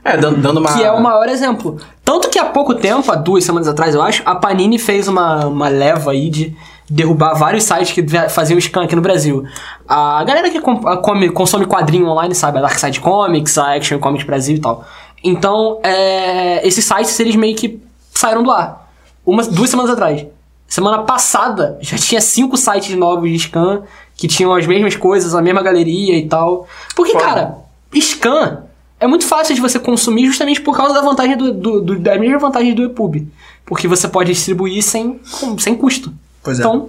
É, dando, dando uma. que é o maior exemplo. Tanto que há pouco tempo, há duas semanas atrás, eu acho, a Panini fez uma, uma leva aí de derrubar vários sites que faziam scan aqui no Brasil. A galera que come- consome quadrinho online sabe, a Dark Side Comics, a Action Comics Brasil e tal. Então, é, esses sites, eles meio que saíram do ar. Uma, duas semanas atrás. Semana passada, já tinha cinco sites novos de scan que tinham as mesmas coisas, a mesma galeria e tal. Porque, Foda. cara, scan é muito fácil de você consumir justamente por causa da vantagem do, do, do- da mesma vantagem do EPUB. Porque você pode distribuir sem, sem custo. Pois é. Então,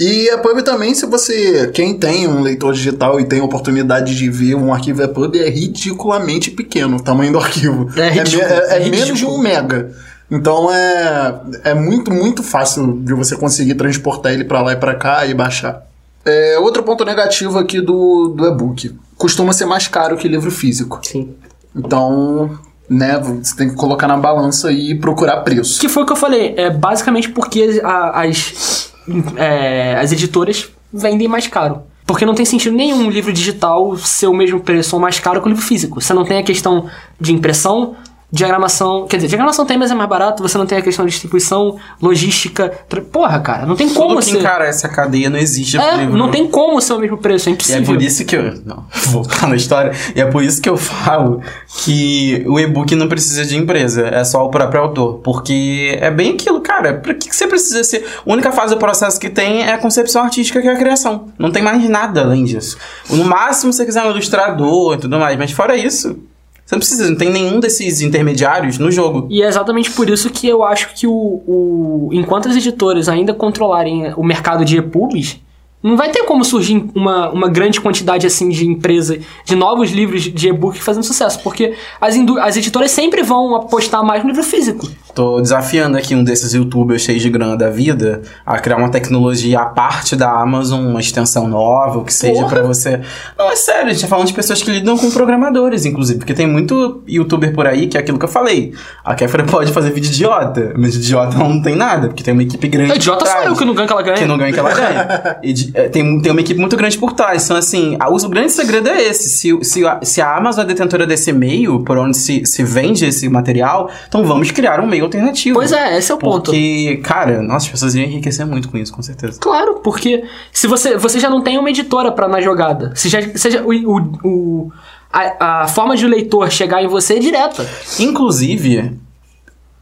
E EPUB também, se você. Quem tem um leitor digital e tem oportunidade de ver um arquivo EPUB, é ridiculamente pequeno o tamanho do arquivo. É ridículo, me- é- é é menos de ridículo. um mega. Então é, é muito, muito fácil de você conseguir transportar ele pra lá e pra cá e baixar. É, outro ponto negativo aqui do, do e-book. Costuma ser mais caro que livro físico. sim. Então, né, você tem que colocar na balança e procurar preço. Que foi o que eu falei. É basicamente porque as, é, as editoras vendem mais caro. Porque não tem sentido nenhum livro digital ser o mesmo preço ou mais caro que o livro físico. Você não tem a questão de impressão, diagramação. Quer dizer, diagramação tem, mas é mais barato. Você não tem a questão de distribuição, logística. tra- Porra, cara, não tem como Tudo que ser. encara essa cadeia não existe É, livro. não tem como ser o mesmo preço, é E é impossível. por isso que eu. Não, vou voltar na história. E é por isso que eu falo que o e-book não precisa de empresa, é só o próprio autor. Porque é bem aquilo, cara. Pra que que você precisa ser. A única fase do processo que tem é a concepção artística, que é a criação. Não tem mais nada além disso. No máximo, se você quiser um ilustrador e tudo mais. Mas fora isso, você não precisa, não tem nenhum desses intermediários no jogo. E é exatamente por isso que eu acho que o, o enquanto as editoras ainda controlarem o mercado de e-pubs, não vai ter como surgir uma, uma grande quantidade assim de empresa, de novos livros de e-book fazendo sucesso, porque as, as editoras sempre vão apostar mais no livro físico. Tô desafiando aqui um desses youtubers cheios de grana da vida a criar uma tecnologia à parte da Amazon, uma extensão nova, o que seja Porra! pra você. Não, é sério, a gente tá falando de pessoas que lidam com programadores, inclusive, porque tem muito youtuber por aí que é aquilo que eu falei. A Kéfera pode fazer vídeo idiota, mas idiota não tem nada, porque tem uma equipe grande. É idiota sou eu que não ganho o que ela ganha. Que não ganha que ela ganha. E é, tem, tem uma equipe muito grande por trás. Então, assim, a- o grande segredo é esse. Se, se, a, se a Amazon é detentora desse meio, por onde se, se vende esse material, então vamos criar um meio alternativo. Pois é, esse é o ponto. Porque, cara, nossa, as pessoas iam enriquecer muito com isso, com certeza. Claro, porque se você, você já não tem uma editora pra na jogada, se já, seja o, o, o- a, a forma de o leitor chegar em você é direta. Inclusive,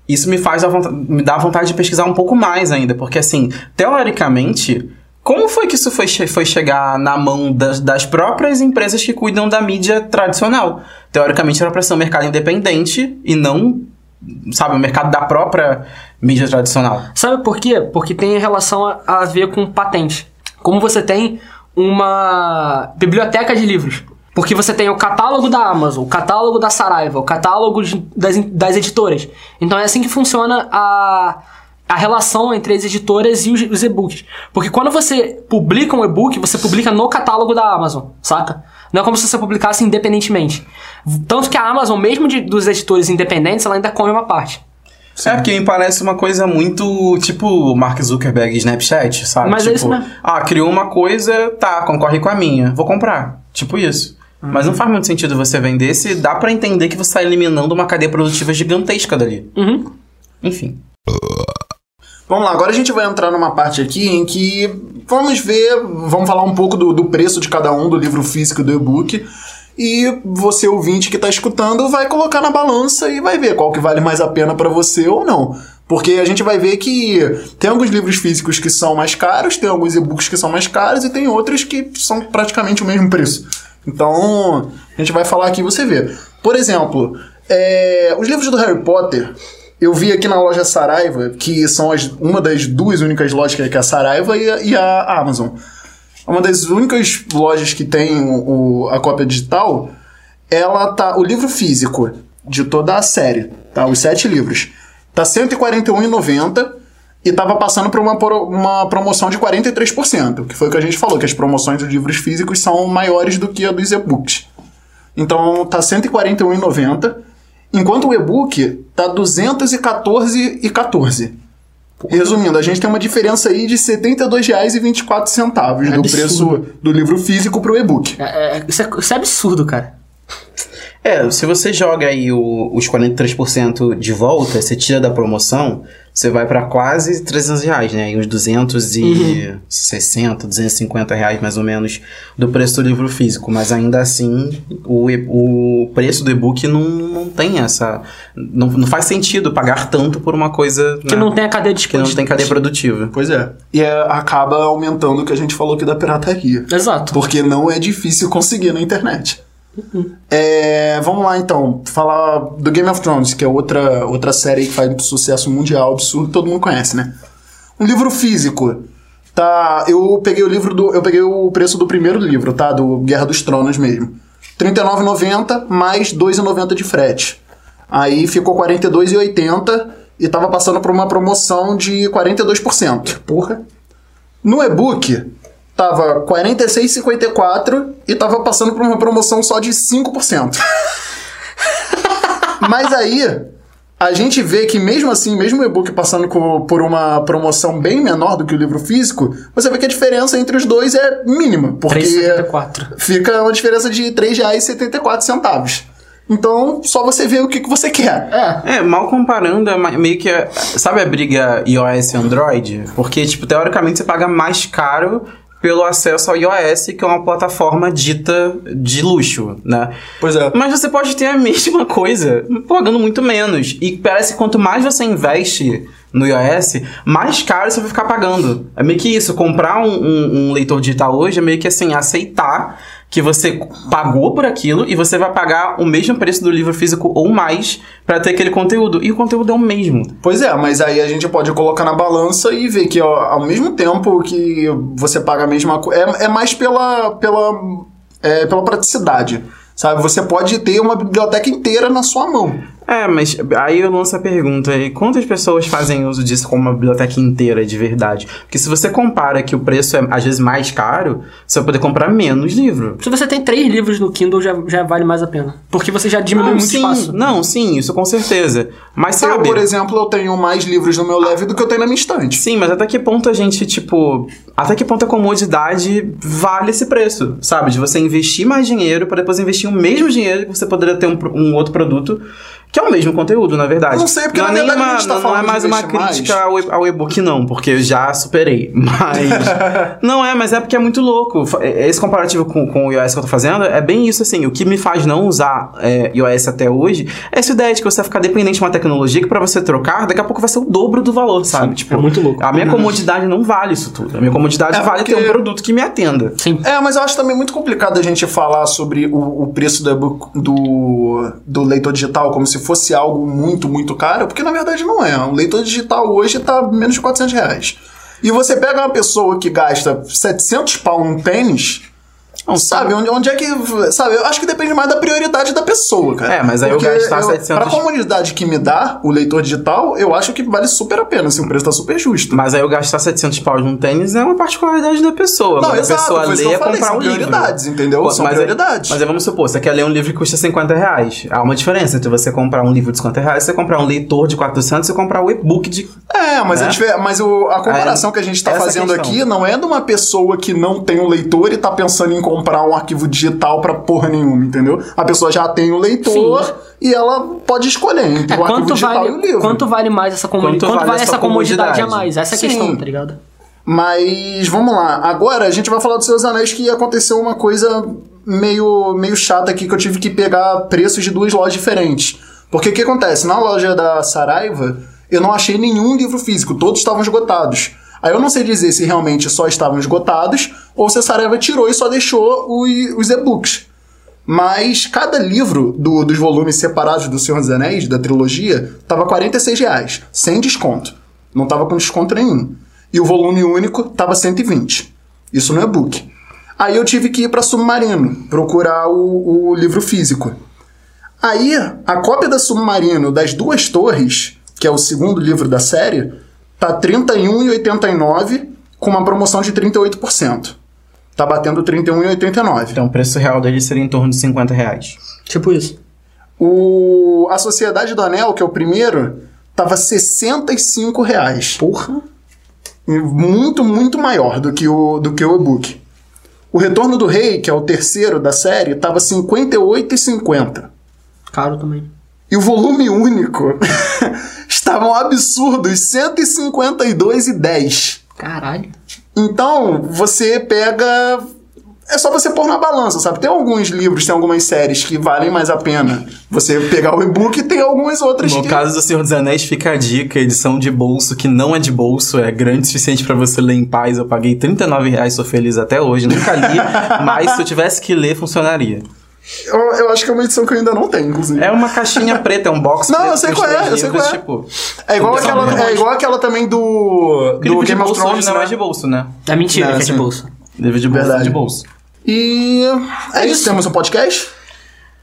isso me faz a vonta- me dá vontade de pesquisar um pouco mais ainda, porque assim, teoricamente, como foi que isso foi, foi chegar na mão das, das próprias empresas que cuidam da mídia tradicional? Teoricamente era pra ser um mercado independente e não, sabe, o mercado da própria mídia tradicional. Sabe por quê? Porque tem relação a, a ver com patente. Como você tem uma biblioteca de livros. Porque você tem o catálogo da Amazon, o catálogo da Saraiva, o catálogo de- das, das editoras. Então é assim que funciona a, a relação entre as editoras e os, os e-books. Porque quando você publica um e-book, você publica no catálogo da Amazon, saca? Não é como se você publicasse independentemente. Tanto que a Amazon, mesmo de- dos editores independentes, ela ainda come uma parte. É porque me parece uma coisa muito tipo Mark Zuckerberg e Snapchat, sabe? Mas é tipo, isso mesmo. ah, criou uma coisa, tá, concorre com a minha, vou comprar. Tipo isso. Mas não faz muito sentido você vender se dá pra entender que você tá eliminando uma cadeia produtiva gigantesca dali. Uhum. Enfim. Vamos lá, agora a gente vai entrar numa parte aqui em que vamos ver, vamos falar um pouco do, do preço de cada um, do livro físico e do e-book. E você, ouvinte que está escutando, vai colocar na balança e vai ver qual que vale mais a pena para você ou não. Porque a gente vai ver que tem alguns livros físicos que são mais caros, tem alguns e-books que são mais caros e tem outros que são praticamente o mesmo preço. Então, a gente vai falar aqui e você vê. Por exemplo, é, os livros do Harry Potter, eu vi aqui na loja Saraiva, que são as- uma das duas únicas lojas que é a Saraiva e a, e a Amazon. É Uma das únicas lojas que tem o, o- a cópia digital, ela tá. O livro físico de toda a série, tá? Os sete livros. Tá R$ 141,90 e tava passando por uma, pro- uma promoção de 43%, que foi o que a gente falou, que as promoções dos livros físicos são maiores do que a dos e-books. Então tá R$ 141,90, enquanto o e-book tá R$ 214,14. Resumindo, a gente tem uma diferença aí de R$ 72,24 do absurdo. preço do livro físico pro e-book. É, é- isso, é, isso é absurdo, cara. É, se você joga aí o- os 43% de volta, você tira da promoção, você vai pra quase 300 reais, né? Aí uns 260, 250 reais mais ou menos do preço do livro físico. Mas ainda assim, o, e- o preço do e-book não, não tem essa. Não, não faz sentido pagar tanto por uma coisa. Que né, não tem a cadeia de que não tem cadeia produtiva. Pois é. E é, acaba aumentando o que a gente falou aqui da pirataria. Exato. Porque não é difícil conseguir na internet. É, vamos lá então, falar do Game of Thrones, que é outra, outra série que faz sucesso mundial, absurdo, todo mundo conhece, né? Um livro físico. Tá, eu peguei o livro do. Eu peguei o preço do primeiro livro, tá? Do Guerra dos Tronos mesmo. R$ 39,90 mais R$ 2,90 de frete. Aí ficou R$ 42,80 e tava passando por uma promoção de 42%. Porra. No e-book, tava 46,54 e tava passando por uma promoção só de 5%. Mas aí, a gente vê que mesmo assim, mesmo o e-book passando por uma promoção bem menor do que o livro físico, você vê que a diferença entre os dois é mínima. Porque 3,74. fica uma diferença de R$ 3,74. Então, só você vê o que, que você quer. É. É, mal comparando, é meio que. é- Sabe a briga iOS e Android? Porque, tipo, teoricamente você paga mais caro pelo acesso ao iOS, que é uma plataforma dita de luxo, né? Pois é. Mas você pode ter a mesma coisa pagando muito menos. E parece que quanto mais você investe no iOS, mais caro você vai ficar pagando. É meio que isso, comprar um, um- um leitor digital hoje é meio que assim, aceitar que você pagou por aquilo e você vai pagar o mesmo preço do livro físico ou mais pra ter aquele conteúdo. E o conteúdo é o mesmo. Pois é, mas aí a gente pode colocar na balança e ver que ó, ao mesmo tempo que você paga a mesma coisa. É, é mais pela, pela, é, pela praticidade. Sabe? Você pode ter uma biblioteca inteira na sua mão. É, mas aí eu lanço a pergunta, e quantas pessoas fazem uso disso como uma biblioteca inteira de verdade? Porque se você compara que o preço é às vezes mais caro, você vai poder comprar menos livro. Se você tem três livros no Kindle, já, já vale mais a pena. Porque você já diminui Não, muito sim, espaço. não, sim, isso com certeza. Mas Eu, sabe... por exemplo, eu tenho mais livros no meu leve do que eu tenho na minha estante. Sim, mas até que ponto a gente, tipo. Até que ponto a comodidade vale esse preço, sabe? De você investir mais dinheiro para depois investir o mesmo dinheiro que você poderia ter um, um outro produto, que é o mesmo conteúdo, na verdade. Eu não sei, porque não na é nem verdade a uma, gente tá não, não é mais uma investir mais. crítica ao, e-book, não, porque eu já superei. Mas. não é, mas é porque é muito louco. Fa- Esse comparativo com, com o iOS que eu tô fazendo é bem isso, assim. O que me faz não usar é, iOS até hoje é essa ideia de que você vai ficar dependente de uma tecnologia que pra você trocar, daqui a pouco vai ser o dobro do valor, sabe? tipo, é muito louco. A minha comodidade não vale isso tudo. A minha comodidade É vale porque- ter um produto que me atenda. Sim. É, mas eu acho também muito complicado a gente falar sobre o, o preço do, do, do leitor digital como se fosse algo muito, muito caro, porque na verdade não é. Um leitor digital hoje tá menos de 400 reais. E você pega uma pessoa que gasta 700 pau num tênis, Não, sabe? Onde, onde é que. Sabe? Eu acho que depende mais da prioridade da pessoa, cara. É, mas aí eu Porque gastar 700 Pra comunidade que me dá o leitor digital, eu acho que vale super a pena, assim, o preço tá super justo. Mas aí eu gastar 700 paus num tênis é uma particularidade da pessoa. Não, exato, a pessoa lê é eu falei, comprar são um livro. prioridades, entendeu? São mas aí- prioridades. mas aí vamos supor, você quer ler um livro que custa 50 reais. Há uma diferença entre você comprar um livro de 50 reais, você comprar um leitor de 400 e comprar o e-book de... É, mas, É? A, difer- mas o- a comparação que a gente tá fazendo questão. aqui não é de uma pessoa que não tem um leitor e tá pensando em comprar um arquivo digital pra porra nenhuma, entendeu? A pessoa já tem o leitor Sim. e ela pode escolher entre É, o arquivo quanto, digital e o vale, livro. quanto vale mais essa comunidade? Quanto Quanto, vale vale essa essa comodidade a comodidade? mais? Essa é a Sim. questão, tá ligado? Mas vamos lá. Agora a gente vai falar dos seus anéis que aconteceu uma coisa meio, meio chata aqui que eu tive que pegar preços de duas lojas diferentes. Porque o que acontece? Na loja da Saraiva, eu não achei nenhum livro físico, todos estavam esgotados. Aí eu não sei dizer se realmente só estavam esgotados ou se a Saraiva tirou e só deixou os, e-books. Mas cada livro do- dos volumes separados do Senhor dos Anéis, da trilogia, tava 46 reais, sem desconto. Não tava com desconto nenhum. E o volume único tava 120. Isso no e-book. Aí eu tive que ir para Submarino procurar o, o livro físico. Aí, a cópia da Submarino das Duas Torres, que é o segundo livro da série, tá R$ 31,89 com uma promoção de 38%. Tá batendo R$ 31,89. Então o preço real dele seria em torno de 50 reais. Tipo isso. O A Sociedade do Anel, que é o primeiro, tava 65 reais. Porra. Muito, muito maior do que o, do que o e-book. O Retorno do Rei, que é o terceiro da série, tava R$ 58,50. Caro também. E o volume único estava um absurdo, R$ 152,10. Caralho. Então, você pega. É só você pôr na balança, sabe? Tem alguns livros, tem algumas séries que valem mais a pena você pegar o e-book e tem algumas outras No que. caso do Senhor dos Anéis, fica a dica: edição de bolso que não é de bolso, é grande o suficiente pra você ler em paz. Eu paguei 39 reais, sou feliz até hoje. Nunca li, mas se eu tivesse que ler, funcionaria. Eu, eu acho que é uma edição que eu ainda não tenho, inclusive. É uma caixinha preta, é um box Não, preto eu sei qual é, eu sei qual é. Tipo, É igual, aquela, é igual aquela também do, do Game of bolso Thrones, hoje não é né? mais de bolso, né? É mentira Não, que é de assim. bolsa. Livro de bolso é Verdade. de bolso. E é isso, temos um podcast?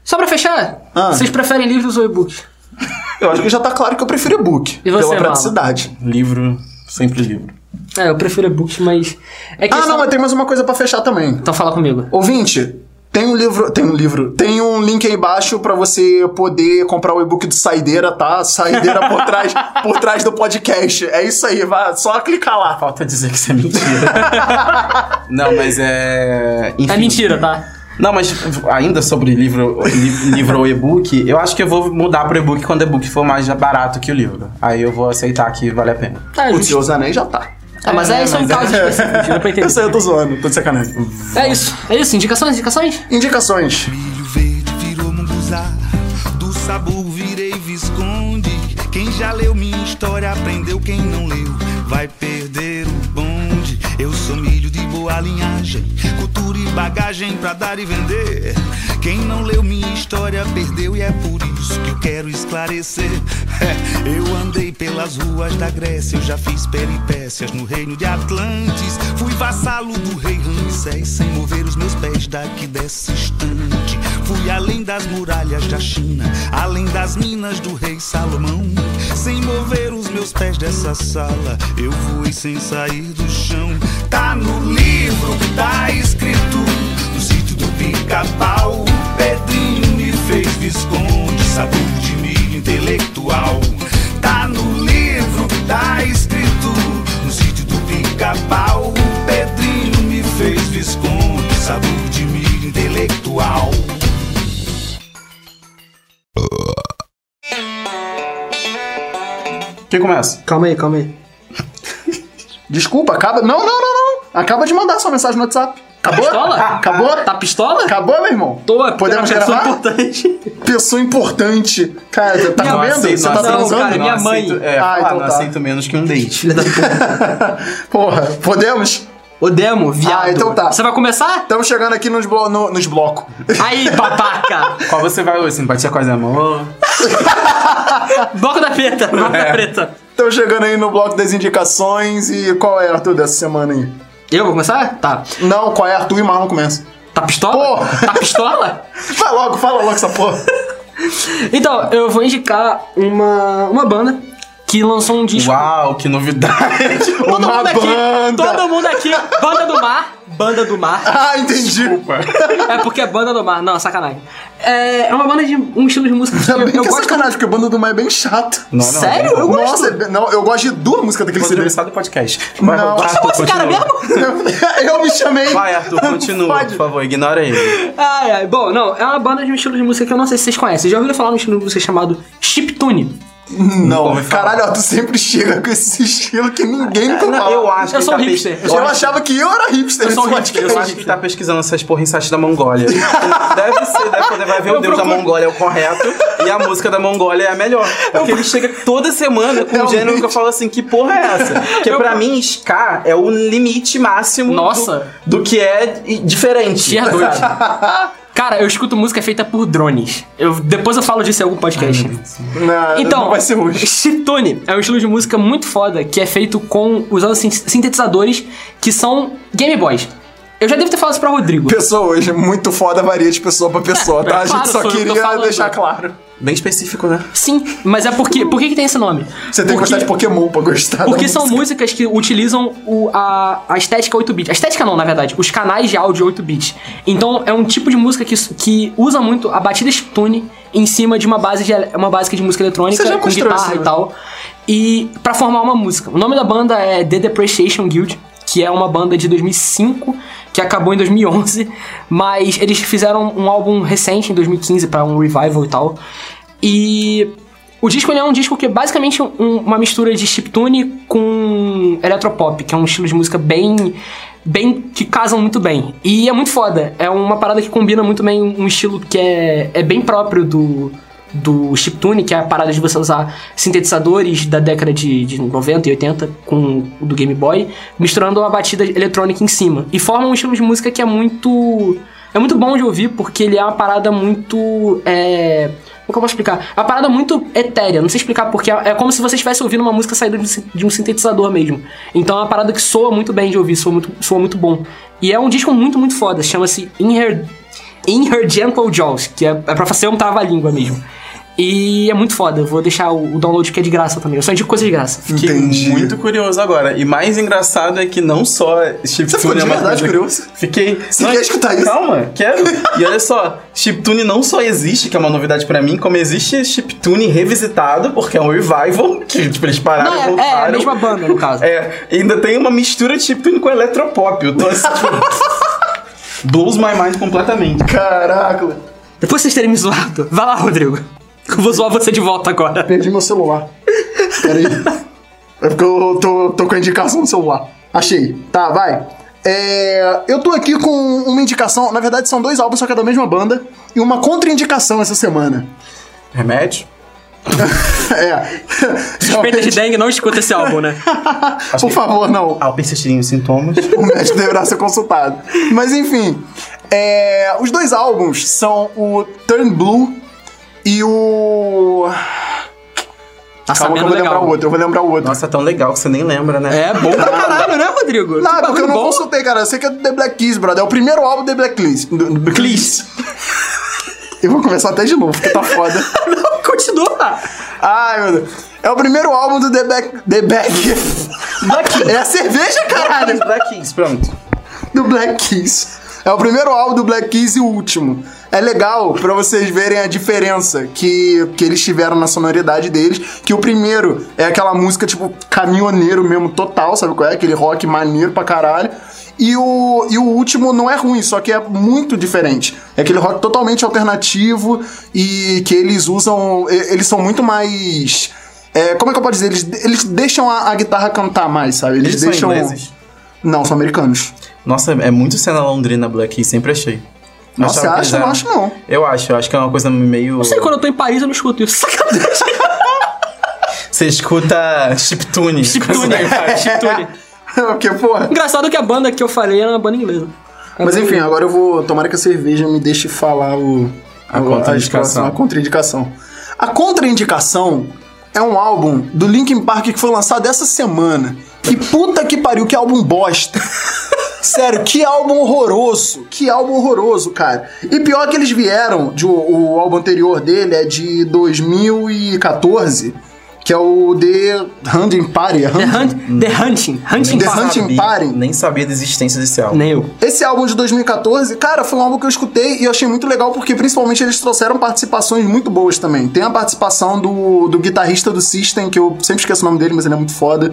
Só pra fechar, Ah. vocês preferem livros ou e-books? Eu acho que já tá claro que eu prefiro e-book. E você, pela Mala? praticidade. Livro, sempre livro. É, eu prefiro e-books, mas. É que Ah, não, mas tem mais uma coisa pra fechar também. Então fala comigo. Ouvinte, tem um livro, tem um livro, tem um link aí embaixo pra você poder comprar o e-book do Saideira, tá? Saideira por trás, por trás do podcast. É isso aí, vai, só clicar lá. Falta dizer que isso é mentira. não, mas é. Enfim. É mentira, tá? Não, mas ainda sobre livro, li- livro ou e-book, eu acho que eu vou mudar pro e-book quando o e-book for mais barato que o livro. Aí eu vou aceitar que vale a pena. Tá, O. Senhor dos Anéis já tá. Ah, mas É, é, isso é um é- caso específico, dá pra entender. Eu sei, eu tô zoando, tô de sacanagem. É isso, é isso. Indicações, indicações? Indicações. Milho verde virou munguzá, do sabor virei visconde. Quem já leu minha história aprendeu, quem não leu vai perder o bonde. Eu sou boa linhagem, cultura e bagagem pra dar e vender. Quem não leu minha história perdeu e é por isso que eu quero esclarecer. É, eu andei pelas ruas da Grécia, eu já fiz peripécias no reino de Atlantes. Fui vassalo do rei Ramsés sem mover os meus pés daqui desse instante. Fui além das muralhas da China, além das minas do rei Salomão. Sem mover os meus pés dessa sala, eu fui sem sair do chão. Tá no livro, tá escrito, no sítio do pica-pau. Pedrinho me fez visconde, sabor de milho intelectual. Tá no livro, tá escrito, no sítio do pica-pau. Pedrinho me fez visconde, sabor de milho intelectual. Quem começa? Calma aí, calma aí. Desculpa, acaba. Não, não, não, não. Acaba de mandar sua mensagem no WhatsApp. Acabou? pistola? Acabou? Tá pistola? Acabou, meu irmão? Tô, é Podemos era uma gravar? pessoa importante. Pessoa importante. Cara, tá Não, comendo? aceito, Você tá não aceito. transando? cara, minha Não mãe. aceito- é, Ah, ah, então não tá. aceito menos que um date. Filha da puta. Porra, podemos? Ô Demo, viado. Ah, então tá. Você vai começar? Estamos chegando aqui nos, blo no- nos blocos. Aí, babaca. Qual você vai hoje? Simpatia quase amor? Bloco da preta, bloco da preta. Estamos chegando aí no bloco das indicações. E qual é, Arthur, dessa semana aí? Eu vou começar? Tá. Não, qual é, Arthur e Marlon começa. Tá pistola? Porra. Tá pistola? Vai logo, fala logo essa porra. Então, eu vou indicar uma, uma banda que lançou um disco. Uau, que novidade! Todo Uma mundo aqui, banda. todo mundo aqui, banda do mar, banda do mar. Ah, entendi. É porque é banda do mar, não, sacanagem. É, é uma banda de um estilo de música que eu, bem eu que é gosto. sacanagem, porque Banda do Mar é bem chato. Não, não, Sério? Eu gosto. Nossa, é não, eu gosto de duas músicas daquele CD. começar do podcast. Não. Vai, Chamou Arthur, esse cara continua. eu me chamei. Vai, Arthur, continua, Pode. por favor, ignora ele. Ai, ai. Bom, não, é uma banda de um estilo de música que eu não sei se vocês conhecem. Já ouviram falar de um estilo de música chamado chiptune? Não, caralho, ó, tu sempre chega com esse estilo que ninguém nunca Não, fala. eu acho Eu que sou tá hipster. pes- Eu, acho- achava que eu era hipster Eu sou hipster, eu podcast. Eu acho que tá pesquisando essas porra em site da Mongólia. deve ser, deve poder, vai ver o Eu deus da procuro- Mongólia é o correto e a música da Mongólia é a melhor. Porque ele chega toda semana com um gênero que eu falo assim, que porra é essa? Porque pra mim, ska é o limite máximo Nossa. Do, do que é diferente. Tier 2. Cara, eu escuto música feita por drones. Eu, depois eu falo disso em algum podcast. Não, Então, não vai ser hoje. chiptune é um estilo de música muito foda que é feito com usando sin- sintetizadores que são Game Boys. Eu já devo ter falado isso pra Rodrigo. Pessoas, muito foda varia de pessoa pra pessoa, tá? A claro, gente só queria deixar claro. Bem específico, né? Sim, mas é porque. Por que, que tem esse nome? Você tem que Porque- gostar de Pokémon pra gostar Porque são música. músicas que utilizam o- a, a estética 8-bit. A estética não, na verdade. Os canais de áudio 8-bit. Então é um tipo de música que, que usa muito a batida chiptune em cima de uma base de, uma básica de música eletrônica com guitarra isso, e né? tal. E pra formar uma música. O nome da banda é The Depreciation Guild, que é uma banda de 2005 que acabou em 2011, mas eles fizeram um álbum recente em 2015 pra um revival e tal. E o disco é um disco que é basicamente um- uma mistura de chiptune com eletropop, que é um estilo de música bem bem que casam muito bem. E é muito foda. É uma parada que combina muito bem um estilo que é, é bem próprio do do chiptune, que é a parada de você usar sintetizadores da década de, de 90 e 80 com do Game Boy, misturando uma batida eletrônica em cima. E forma um estilo de música que é muito é muito bom de ouvir, porque ele é uma parada muito. É... Como que eu posso explicar? É uma parada muito etérea, não sei explicar porque é é como se você estivesse ouvindo uma música saída de um sintetizador mesmo. Então é uma parada que soa muito bem de ouvir, soa muito, soa muito bom. E é um disco muito, muito foda, chama-se In Her, In Her Gentle Jaws, que é, é pra fazer um trava-língua mesmo. E é muito foda, eu vou deixar o, o download que é de graça também. Eu só indico coisa de graça. Fiquei Entendi. muito curioso agora. E mais engraçado é que não só chiptune Você ficou de é uma verdade curioso? Fiquei. Você quer escutar isso? Calma, quero. E olha só, chiptune não só existe, que é uma novidade pra mim, como existe chiptune revisitado, porque é um revival, que tipo, eles pararam Não, e é, voltaram. é a mesma banda, no caso. É, e ainda tem uma mistura de chiptune com eletropop. Eu tô assim, tipo, blows my mind completamente. Caraca, Depois vocês terem me zoado, vai lá, Rodrigo. Eu vou zoar você de volta agora. perdi meu celular. Pera aí. É porque eu tô, tô com a indicação no celular. Achei. Tá, vai. É, eu tô aqui com uma indicação. Na verdade, são dois álbuns, só que é da mesma banda. E uma contraindicação essa semana. Remédio? É. Suspeita de dengue, não escuta esse álbum, né? Por favor, não. Ao persistirem os sintomas. o médico deverá ser consultado. Mas enfim, é, os dois álbuns são o Turn Blue e o. Tá Calma que eu vou lembrar legal. o outro, eu vou lembrar o outro. Nossa, é tão legal que você nem lembra, né? É bom pra caralho, né, Rodrigo? Não, Que é porque eu não bom. consultei, cara. Eu sei que é do The Black Keys, brother. É o primeiro álbum do The Black Keys. Keys. Eu vou começar até de novo, porque tá foda. Não, continua. Ai, meu Deus. É o primeiro álbum do The Black... The Black... Black É a cerveja, caralho! Black Keys, pronto. do Black Keys. É o primeiro álbum do Black Keys e o último. É legal pra vocês verem a diferença que, que eles tiveram na sonoridade deles. Que o primeiro é aquela música, tipo, caminhoneiro mesmo, total, sabe qual é? Aquele rock maneiro pra caralho. E o, e o último não é ruim, só que é muito diferente. É aquele rock totalmente alternativo e que eles usam. Eles são muito mais. é, como é que eu posso dizer? Eles, eles deixam a, a guitarra cantar mais, sabe? Eles, Eles são deixam. ingleses? Não, são americanos. Nossa, é muito cena londrina Black sempre achei. Nossa, você acha? Eu não acho, não. Eu acho, eu acho que é uma coisa meio. Não sei, quando eu tô em Paris eu não escuto isso. Sacanagem. Você escuta chiptune. Chiptune. Chiptune. Porque, porra. Engraçado que a banda que eu falei era uma banda inglesa. Mas enfim, agora eu vou. Tomara que a cerveja me deixe falar o. A contraindicação. A contraindicação. A contraindicação é um álbum do Linkin Park que foi lançado essa semana. Que puta que pariu, que álbum bosta. Sério, que álbum horroroso. Que álbum horroroso, cara. E pior que eles vieram, de, o, o álbum anterior dele é de 2014, que é o The Hunting Party. é The, Hunting? Hunt, The Hunting. Hunting The. Hunting Party. Nem sabia da existência desse álbum. Nem eu. Esse álbum de 2014, cara, foi um álbum que eu escutei e eu achei muito legal porque principalmente eles trouxeram participações muito boas também. Tem a participação do, do guitarrista do System, que eu sempre esqueço o nome dele, mas ele é muito foda.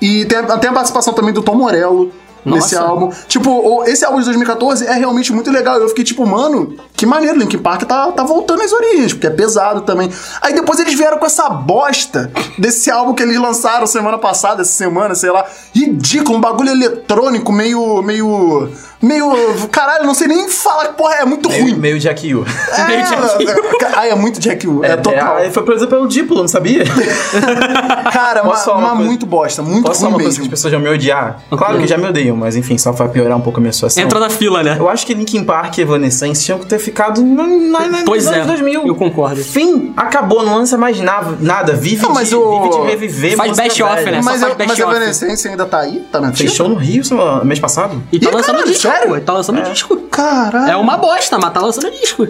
E tem, a- tem a participação também do Tom Morello nesse Nossa. álbum. Tipo, esse álbum de 2014 é realmente muito legal. Eu fiquei tipo, mano, que maneiro, Linkin Park tá, tá voltando às origens, porque é pesado também. Aí depois eles vieram com essa bosta desse álbum que eles lançaram semana passada, essa semana, sei lá. Ridículo, um bagulho eletrônico, meio. meio. meio. Caralho, não sei nem falar que porra é muito Meio, ruim. meio Jack U. Meio Jack É, ai, é muito Jack U. É, total. é, foi por exemplo pelo Diplo, não sabia? Cara, mas muito bosta, muito Posso ruim uma coisa que as mesmo. pessoas já me odiar? Claro que já me odeiam, mas enfim, só pra piorar um pouco a minha situação. Entra na fila, né? Eu acho que Linkin Park e Evanescence tinham que ter glorificado na, na, Pois nos é, anos 2000. eu concordo. Fim, acabou, não lança mais nada, nada. Vive, Não, mas de, o- vive de reviver. Faz best-of, velha. né? Mas, eu, mas best a of. Evanescence ainda tá aí? Tá na Fez show no Rio semana- mês passado? E tá Ih, lançando caralho, disco, sério? Tá lançando disco. Caralho. É uma bosta, mas tá lançando disco.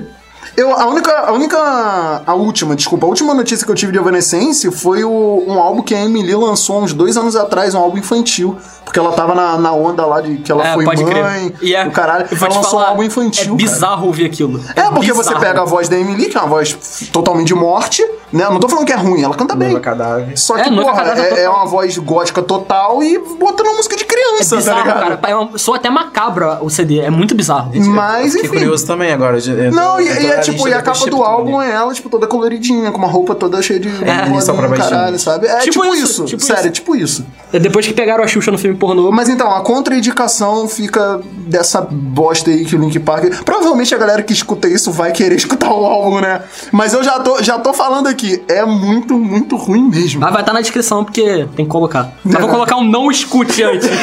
Eu, a única, a única, a última, desculpa, a última notícia que eu tive de Evanescence foi o, um álbum que a Emily lançou uns dois anos atrás, um álbum infantil. Porque ela tava na, na onda lá de que ela É, foi mãe, crer. E é, o caralho. eu vou Ela lançou um falar, álbum infantil, É cara. bizarro ouvir aquilo. É, porque você bizarro. pega a voz da Emily, que é uma voz totalmente de morte, né? Eu não tô falando que é ruim, ela canta bem. Noiva Cadáver. Só É, que, Noiva porra, Cadáver é, é uma voz gótica total e botando uma música de É criança, tá bizarro, ligado? cara. É um- Soa até macabro o CD. É muito bizarro. Mas, Fiquei enfim. curioso também agora. eu Não, e, eu e é tipo, e a do capa do álbum é ela, tipo, toda coloridinha, com uma roupa toda cheia de É, só pra caralho, sabe? É Tipo tipo, isso, isso, tipo sério, isso. é tipo isso. É Depois que pegaram a Xuxa no filme pornô. Mas então, a contraindicação fica dessa bosta aí que o Link Park. Provavelmente a galera que escuta isso vai querer escutar o álbum, né? Mas eu já tô, já tô falando aqui, é muito, muito ruim mesmo. Mas vai estar na descrição porque tem que colocar. Mas É. vou colocar um não escute antes.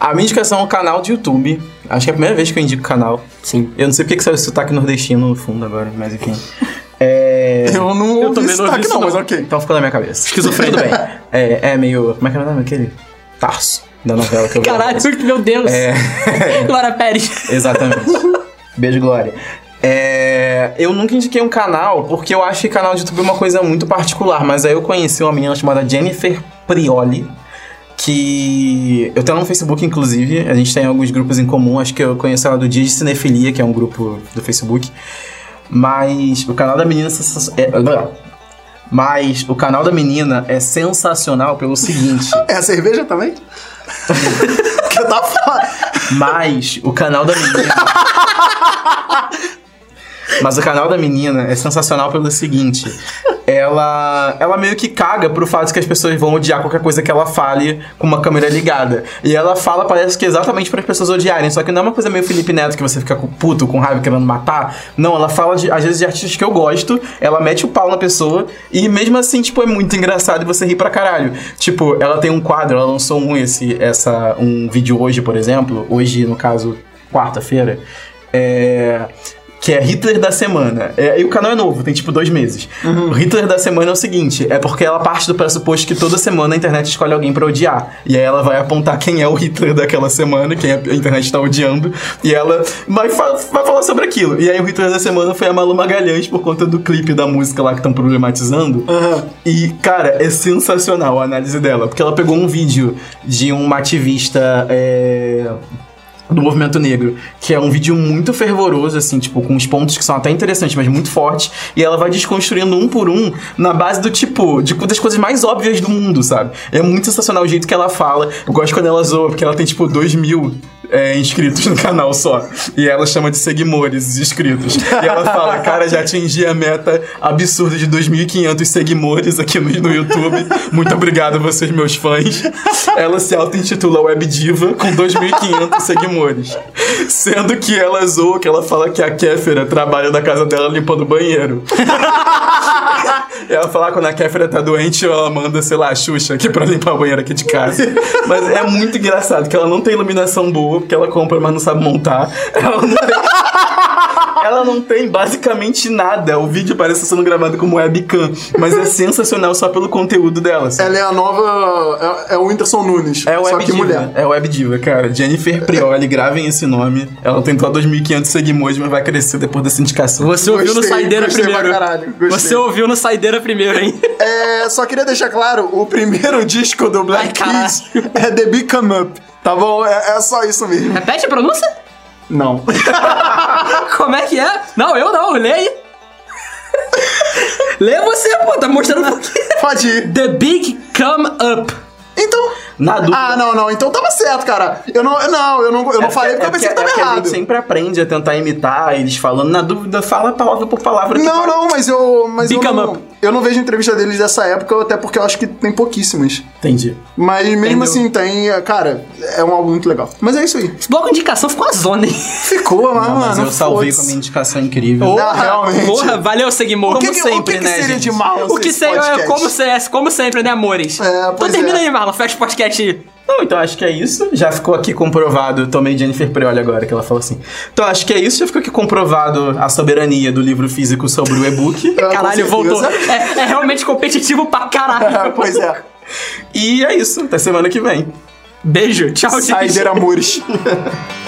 A minha indicação é um canal de YouTube. Acho que é a primeira vez que eu indico o canal. Sim. Eu não sei porque que saiu esse sotaque nordestino no fundo agora, mas enfim. É... Eu não Eu ouvi sotaque não, não. mas ok. Então ficou na minha cabeça. Esquizofrenia. Tudo bem. É, é meio. Como é que era o nome daquele? Tarso. Da novela que eu vi. Caralho, meu Deus. É. Glória Pérez. Exatamente. Beijo, Glória. É, eu nunca indiquei um canal porque eu acho que canal de YouTube é uma coisa muito particular, mas aí eu conheci uma menina chamada Jennifer Prioli, que eu tenho ela no Facebook, inclusive, a gente tem alguns grupos em comum, acho que eu conheço ela do Dia de Cinefilia, que é um grupo do Facebook, mas o canal da menina é é, mas o canal da menina é sensacional pelo seguinte, É a cerveja também? que tá foda. Mas o canal da menina. Mas o canal da menina é sensacional pelo seguinte: ela, ela meio que caga pro fato que as pessoas vão odiar qualquer coisa que ela fale com uma câmera ligada. E ela fala, parece que exatamente para as pessoas odiarem. Só que não é uma coisa meio Felipe Neto que você fica com puto, com raiva, querendo matar. Não, ela fala de, às vezes de artistas que eu gosto, ela mete o pau na pessoa e mesmo assim, tipo, é muito engraçado e você ri pra caralho. Tipo, ela tem um quadro, ela lançou um, esse, essa, um vídeo hoje, por exemplo. Hoje, no caso, quarta-feira. É que é Hitler da Semana. É, e o canal é novo, tem tipo dois meses. O Hitler da Semana é o seguinte: é porque ela parte do pressuposto que toda semana a internet escolhe alguém pra odiar. E aí ela vai apontar quem é o Hitler daquela semana, quem a internet tá odiando, e ela vai, fa- vai falar sobre aquilo. E aí o Hitler da Semana foi a Malu Magalhães por conta do clipe da música lá que estão problematizando. E, cara, é sensacional a análise dela, porque ela pegou um vídeo de uma ativista. é, do movimento negro, que é um vídeo muito fervoroso, assim, tipo, com uns pontos que são até interessantes, mas muito fortes, e ela vai desconstruindo um por um na base do tipo, de, das coisas mais óbvias do mundo, sabe? É muito sensacional o jeito que ela fala. Eu gosto quando ela zoa, porque ela tem, tipo, dois mil é, inscritos no canal só. E ela chama de seguimores os inscritos. E ela fala, cara, já atingi a meta absurda de 2.500 seguimores aqui no, no YouTube. Muito obrigado, vocês, meus fãs. Ela se auto-intitula Web Diva com 2.500 seguimores. Sendo que ela zoa, que ela fala que a Kéfera trabalha na casa dela limpando o banheiro. E ela fala quando a Kéfera tá doente, ela manda, sei lá, a Xuxa aqui pra limpar o banheiro aqui de casa. Mas é muito engraçado que ela não tem iluminação boa, porque ela compra, mas não sabe montar. Ela não tem. Ela não tem basicamente nada. O vídeo parece sendo gravado como webcam, mas é sensacional só pelo conteúdo dela. sabe? Ela é a nova. É, é o Whindersson Nunes. É o só Web que Diva. mulher. É o Web Diva, cara. Jennifer Prioli, gravem esse nome. Ela tem só 2.500 seguidores, mas vai crescer depois dessa indicação. Você ouviu no Gostei, Saideira gostei pra primeiro. caralho. Você ouviu no Saideira primeiro, hein? É, só queria deixar claro: o primeiro disco do Black Ai. Keys é The Big Come Up. Tá bom? É, é só isso mesmo. Repete a pronúncia? Não. Como é que é? Não, eu não, lê aí. lê você, pô, tá mostrando um pouquinho. Pode ir. The Big Come Up. Então. Na dúvida. Ah, não, não. Então tava certo, cara. Eu não, não, eu não, eu não falei porque eu pensei que é tava a errado. gente sempre aprende a tentar imitar eles falando. Na dúvida, fala palavra por palavra. que Não, não, mas eu. Mas eu Big não, Come eu não vejo entrevista deles dessa época, até porque eu acho que tem pouquíssimas. Entendi. Mas mesmo Entendeu? assim, tem. é, Cara, é um álbum muito legal. Mas é isso aí. Esse bloco de indicação ficou uma zona, hein? Ficou, mas, Não, mas mano. eu salvei com a minha indicação incrível. Não, realmente. Porra, valeu, Seguimor. O que, Como que, sempre, o que, que né, seria gente? de mal O que sei é como, se- como sempre, né, amores? É, então termina é. aí, Marlon. Fecha o podcast aí. Não, então acho que é isso. Já ficou aqui comprovado. Tomei Jennifer Prioli agora, que ela falou assim. Então acho que é isso. Já ficou aqui comprovado a soberania do livro físico sobre o e-book. Caralho, voltou. É, é realmente competitivo pra caralho. pois é. E é isso. Até semana que vem. Beijo, tchau, gente. Saider Amores.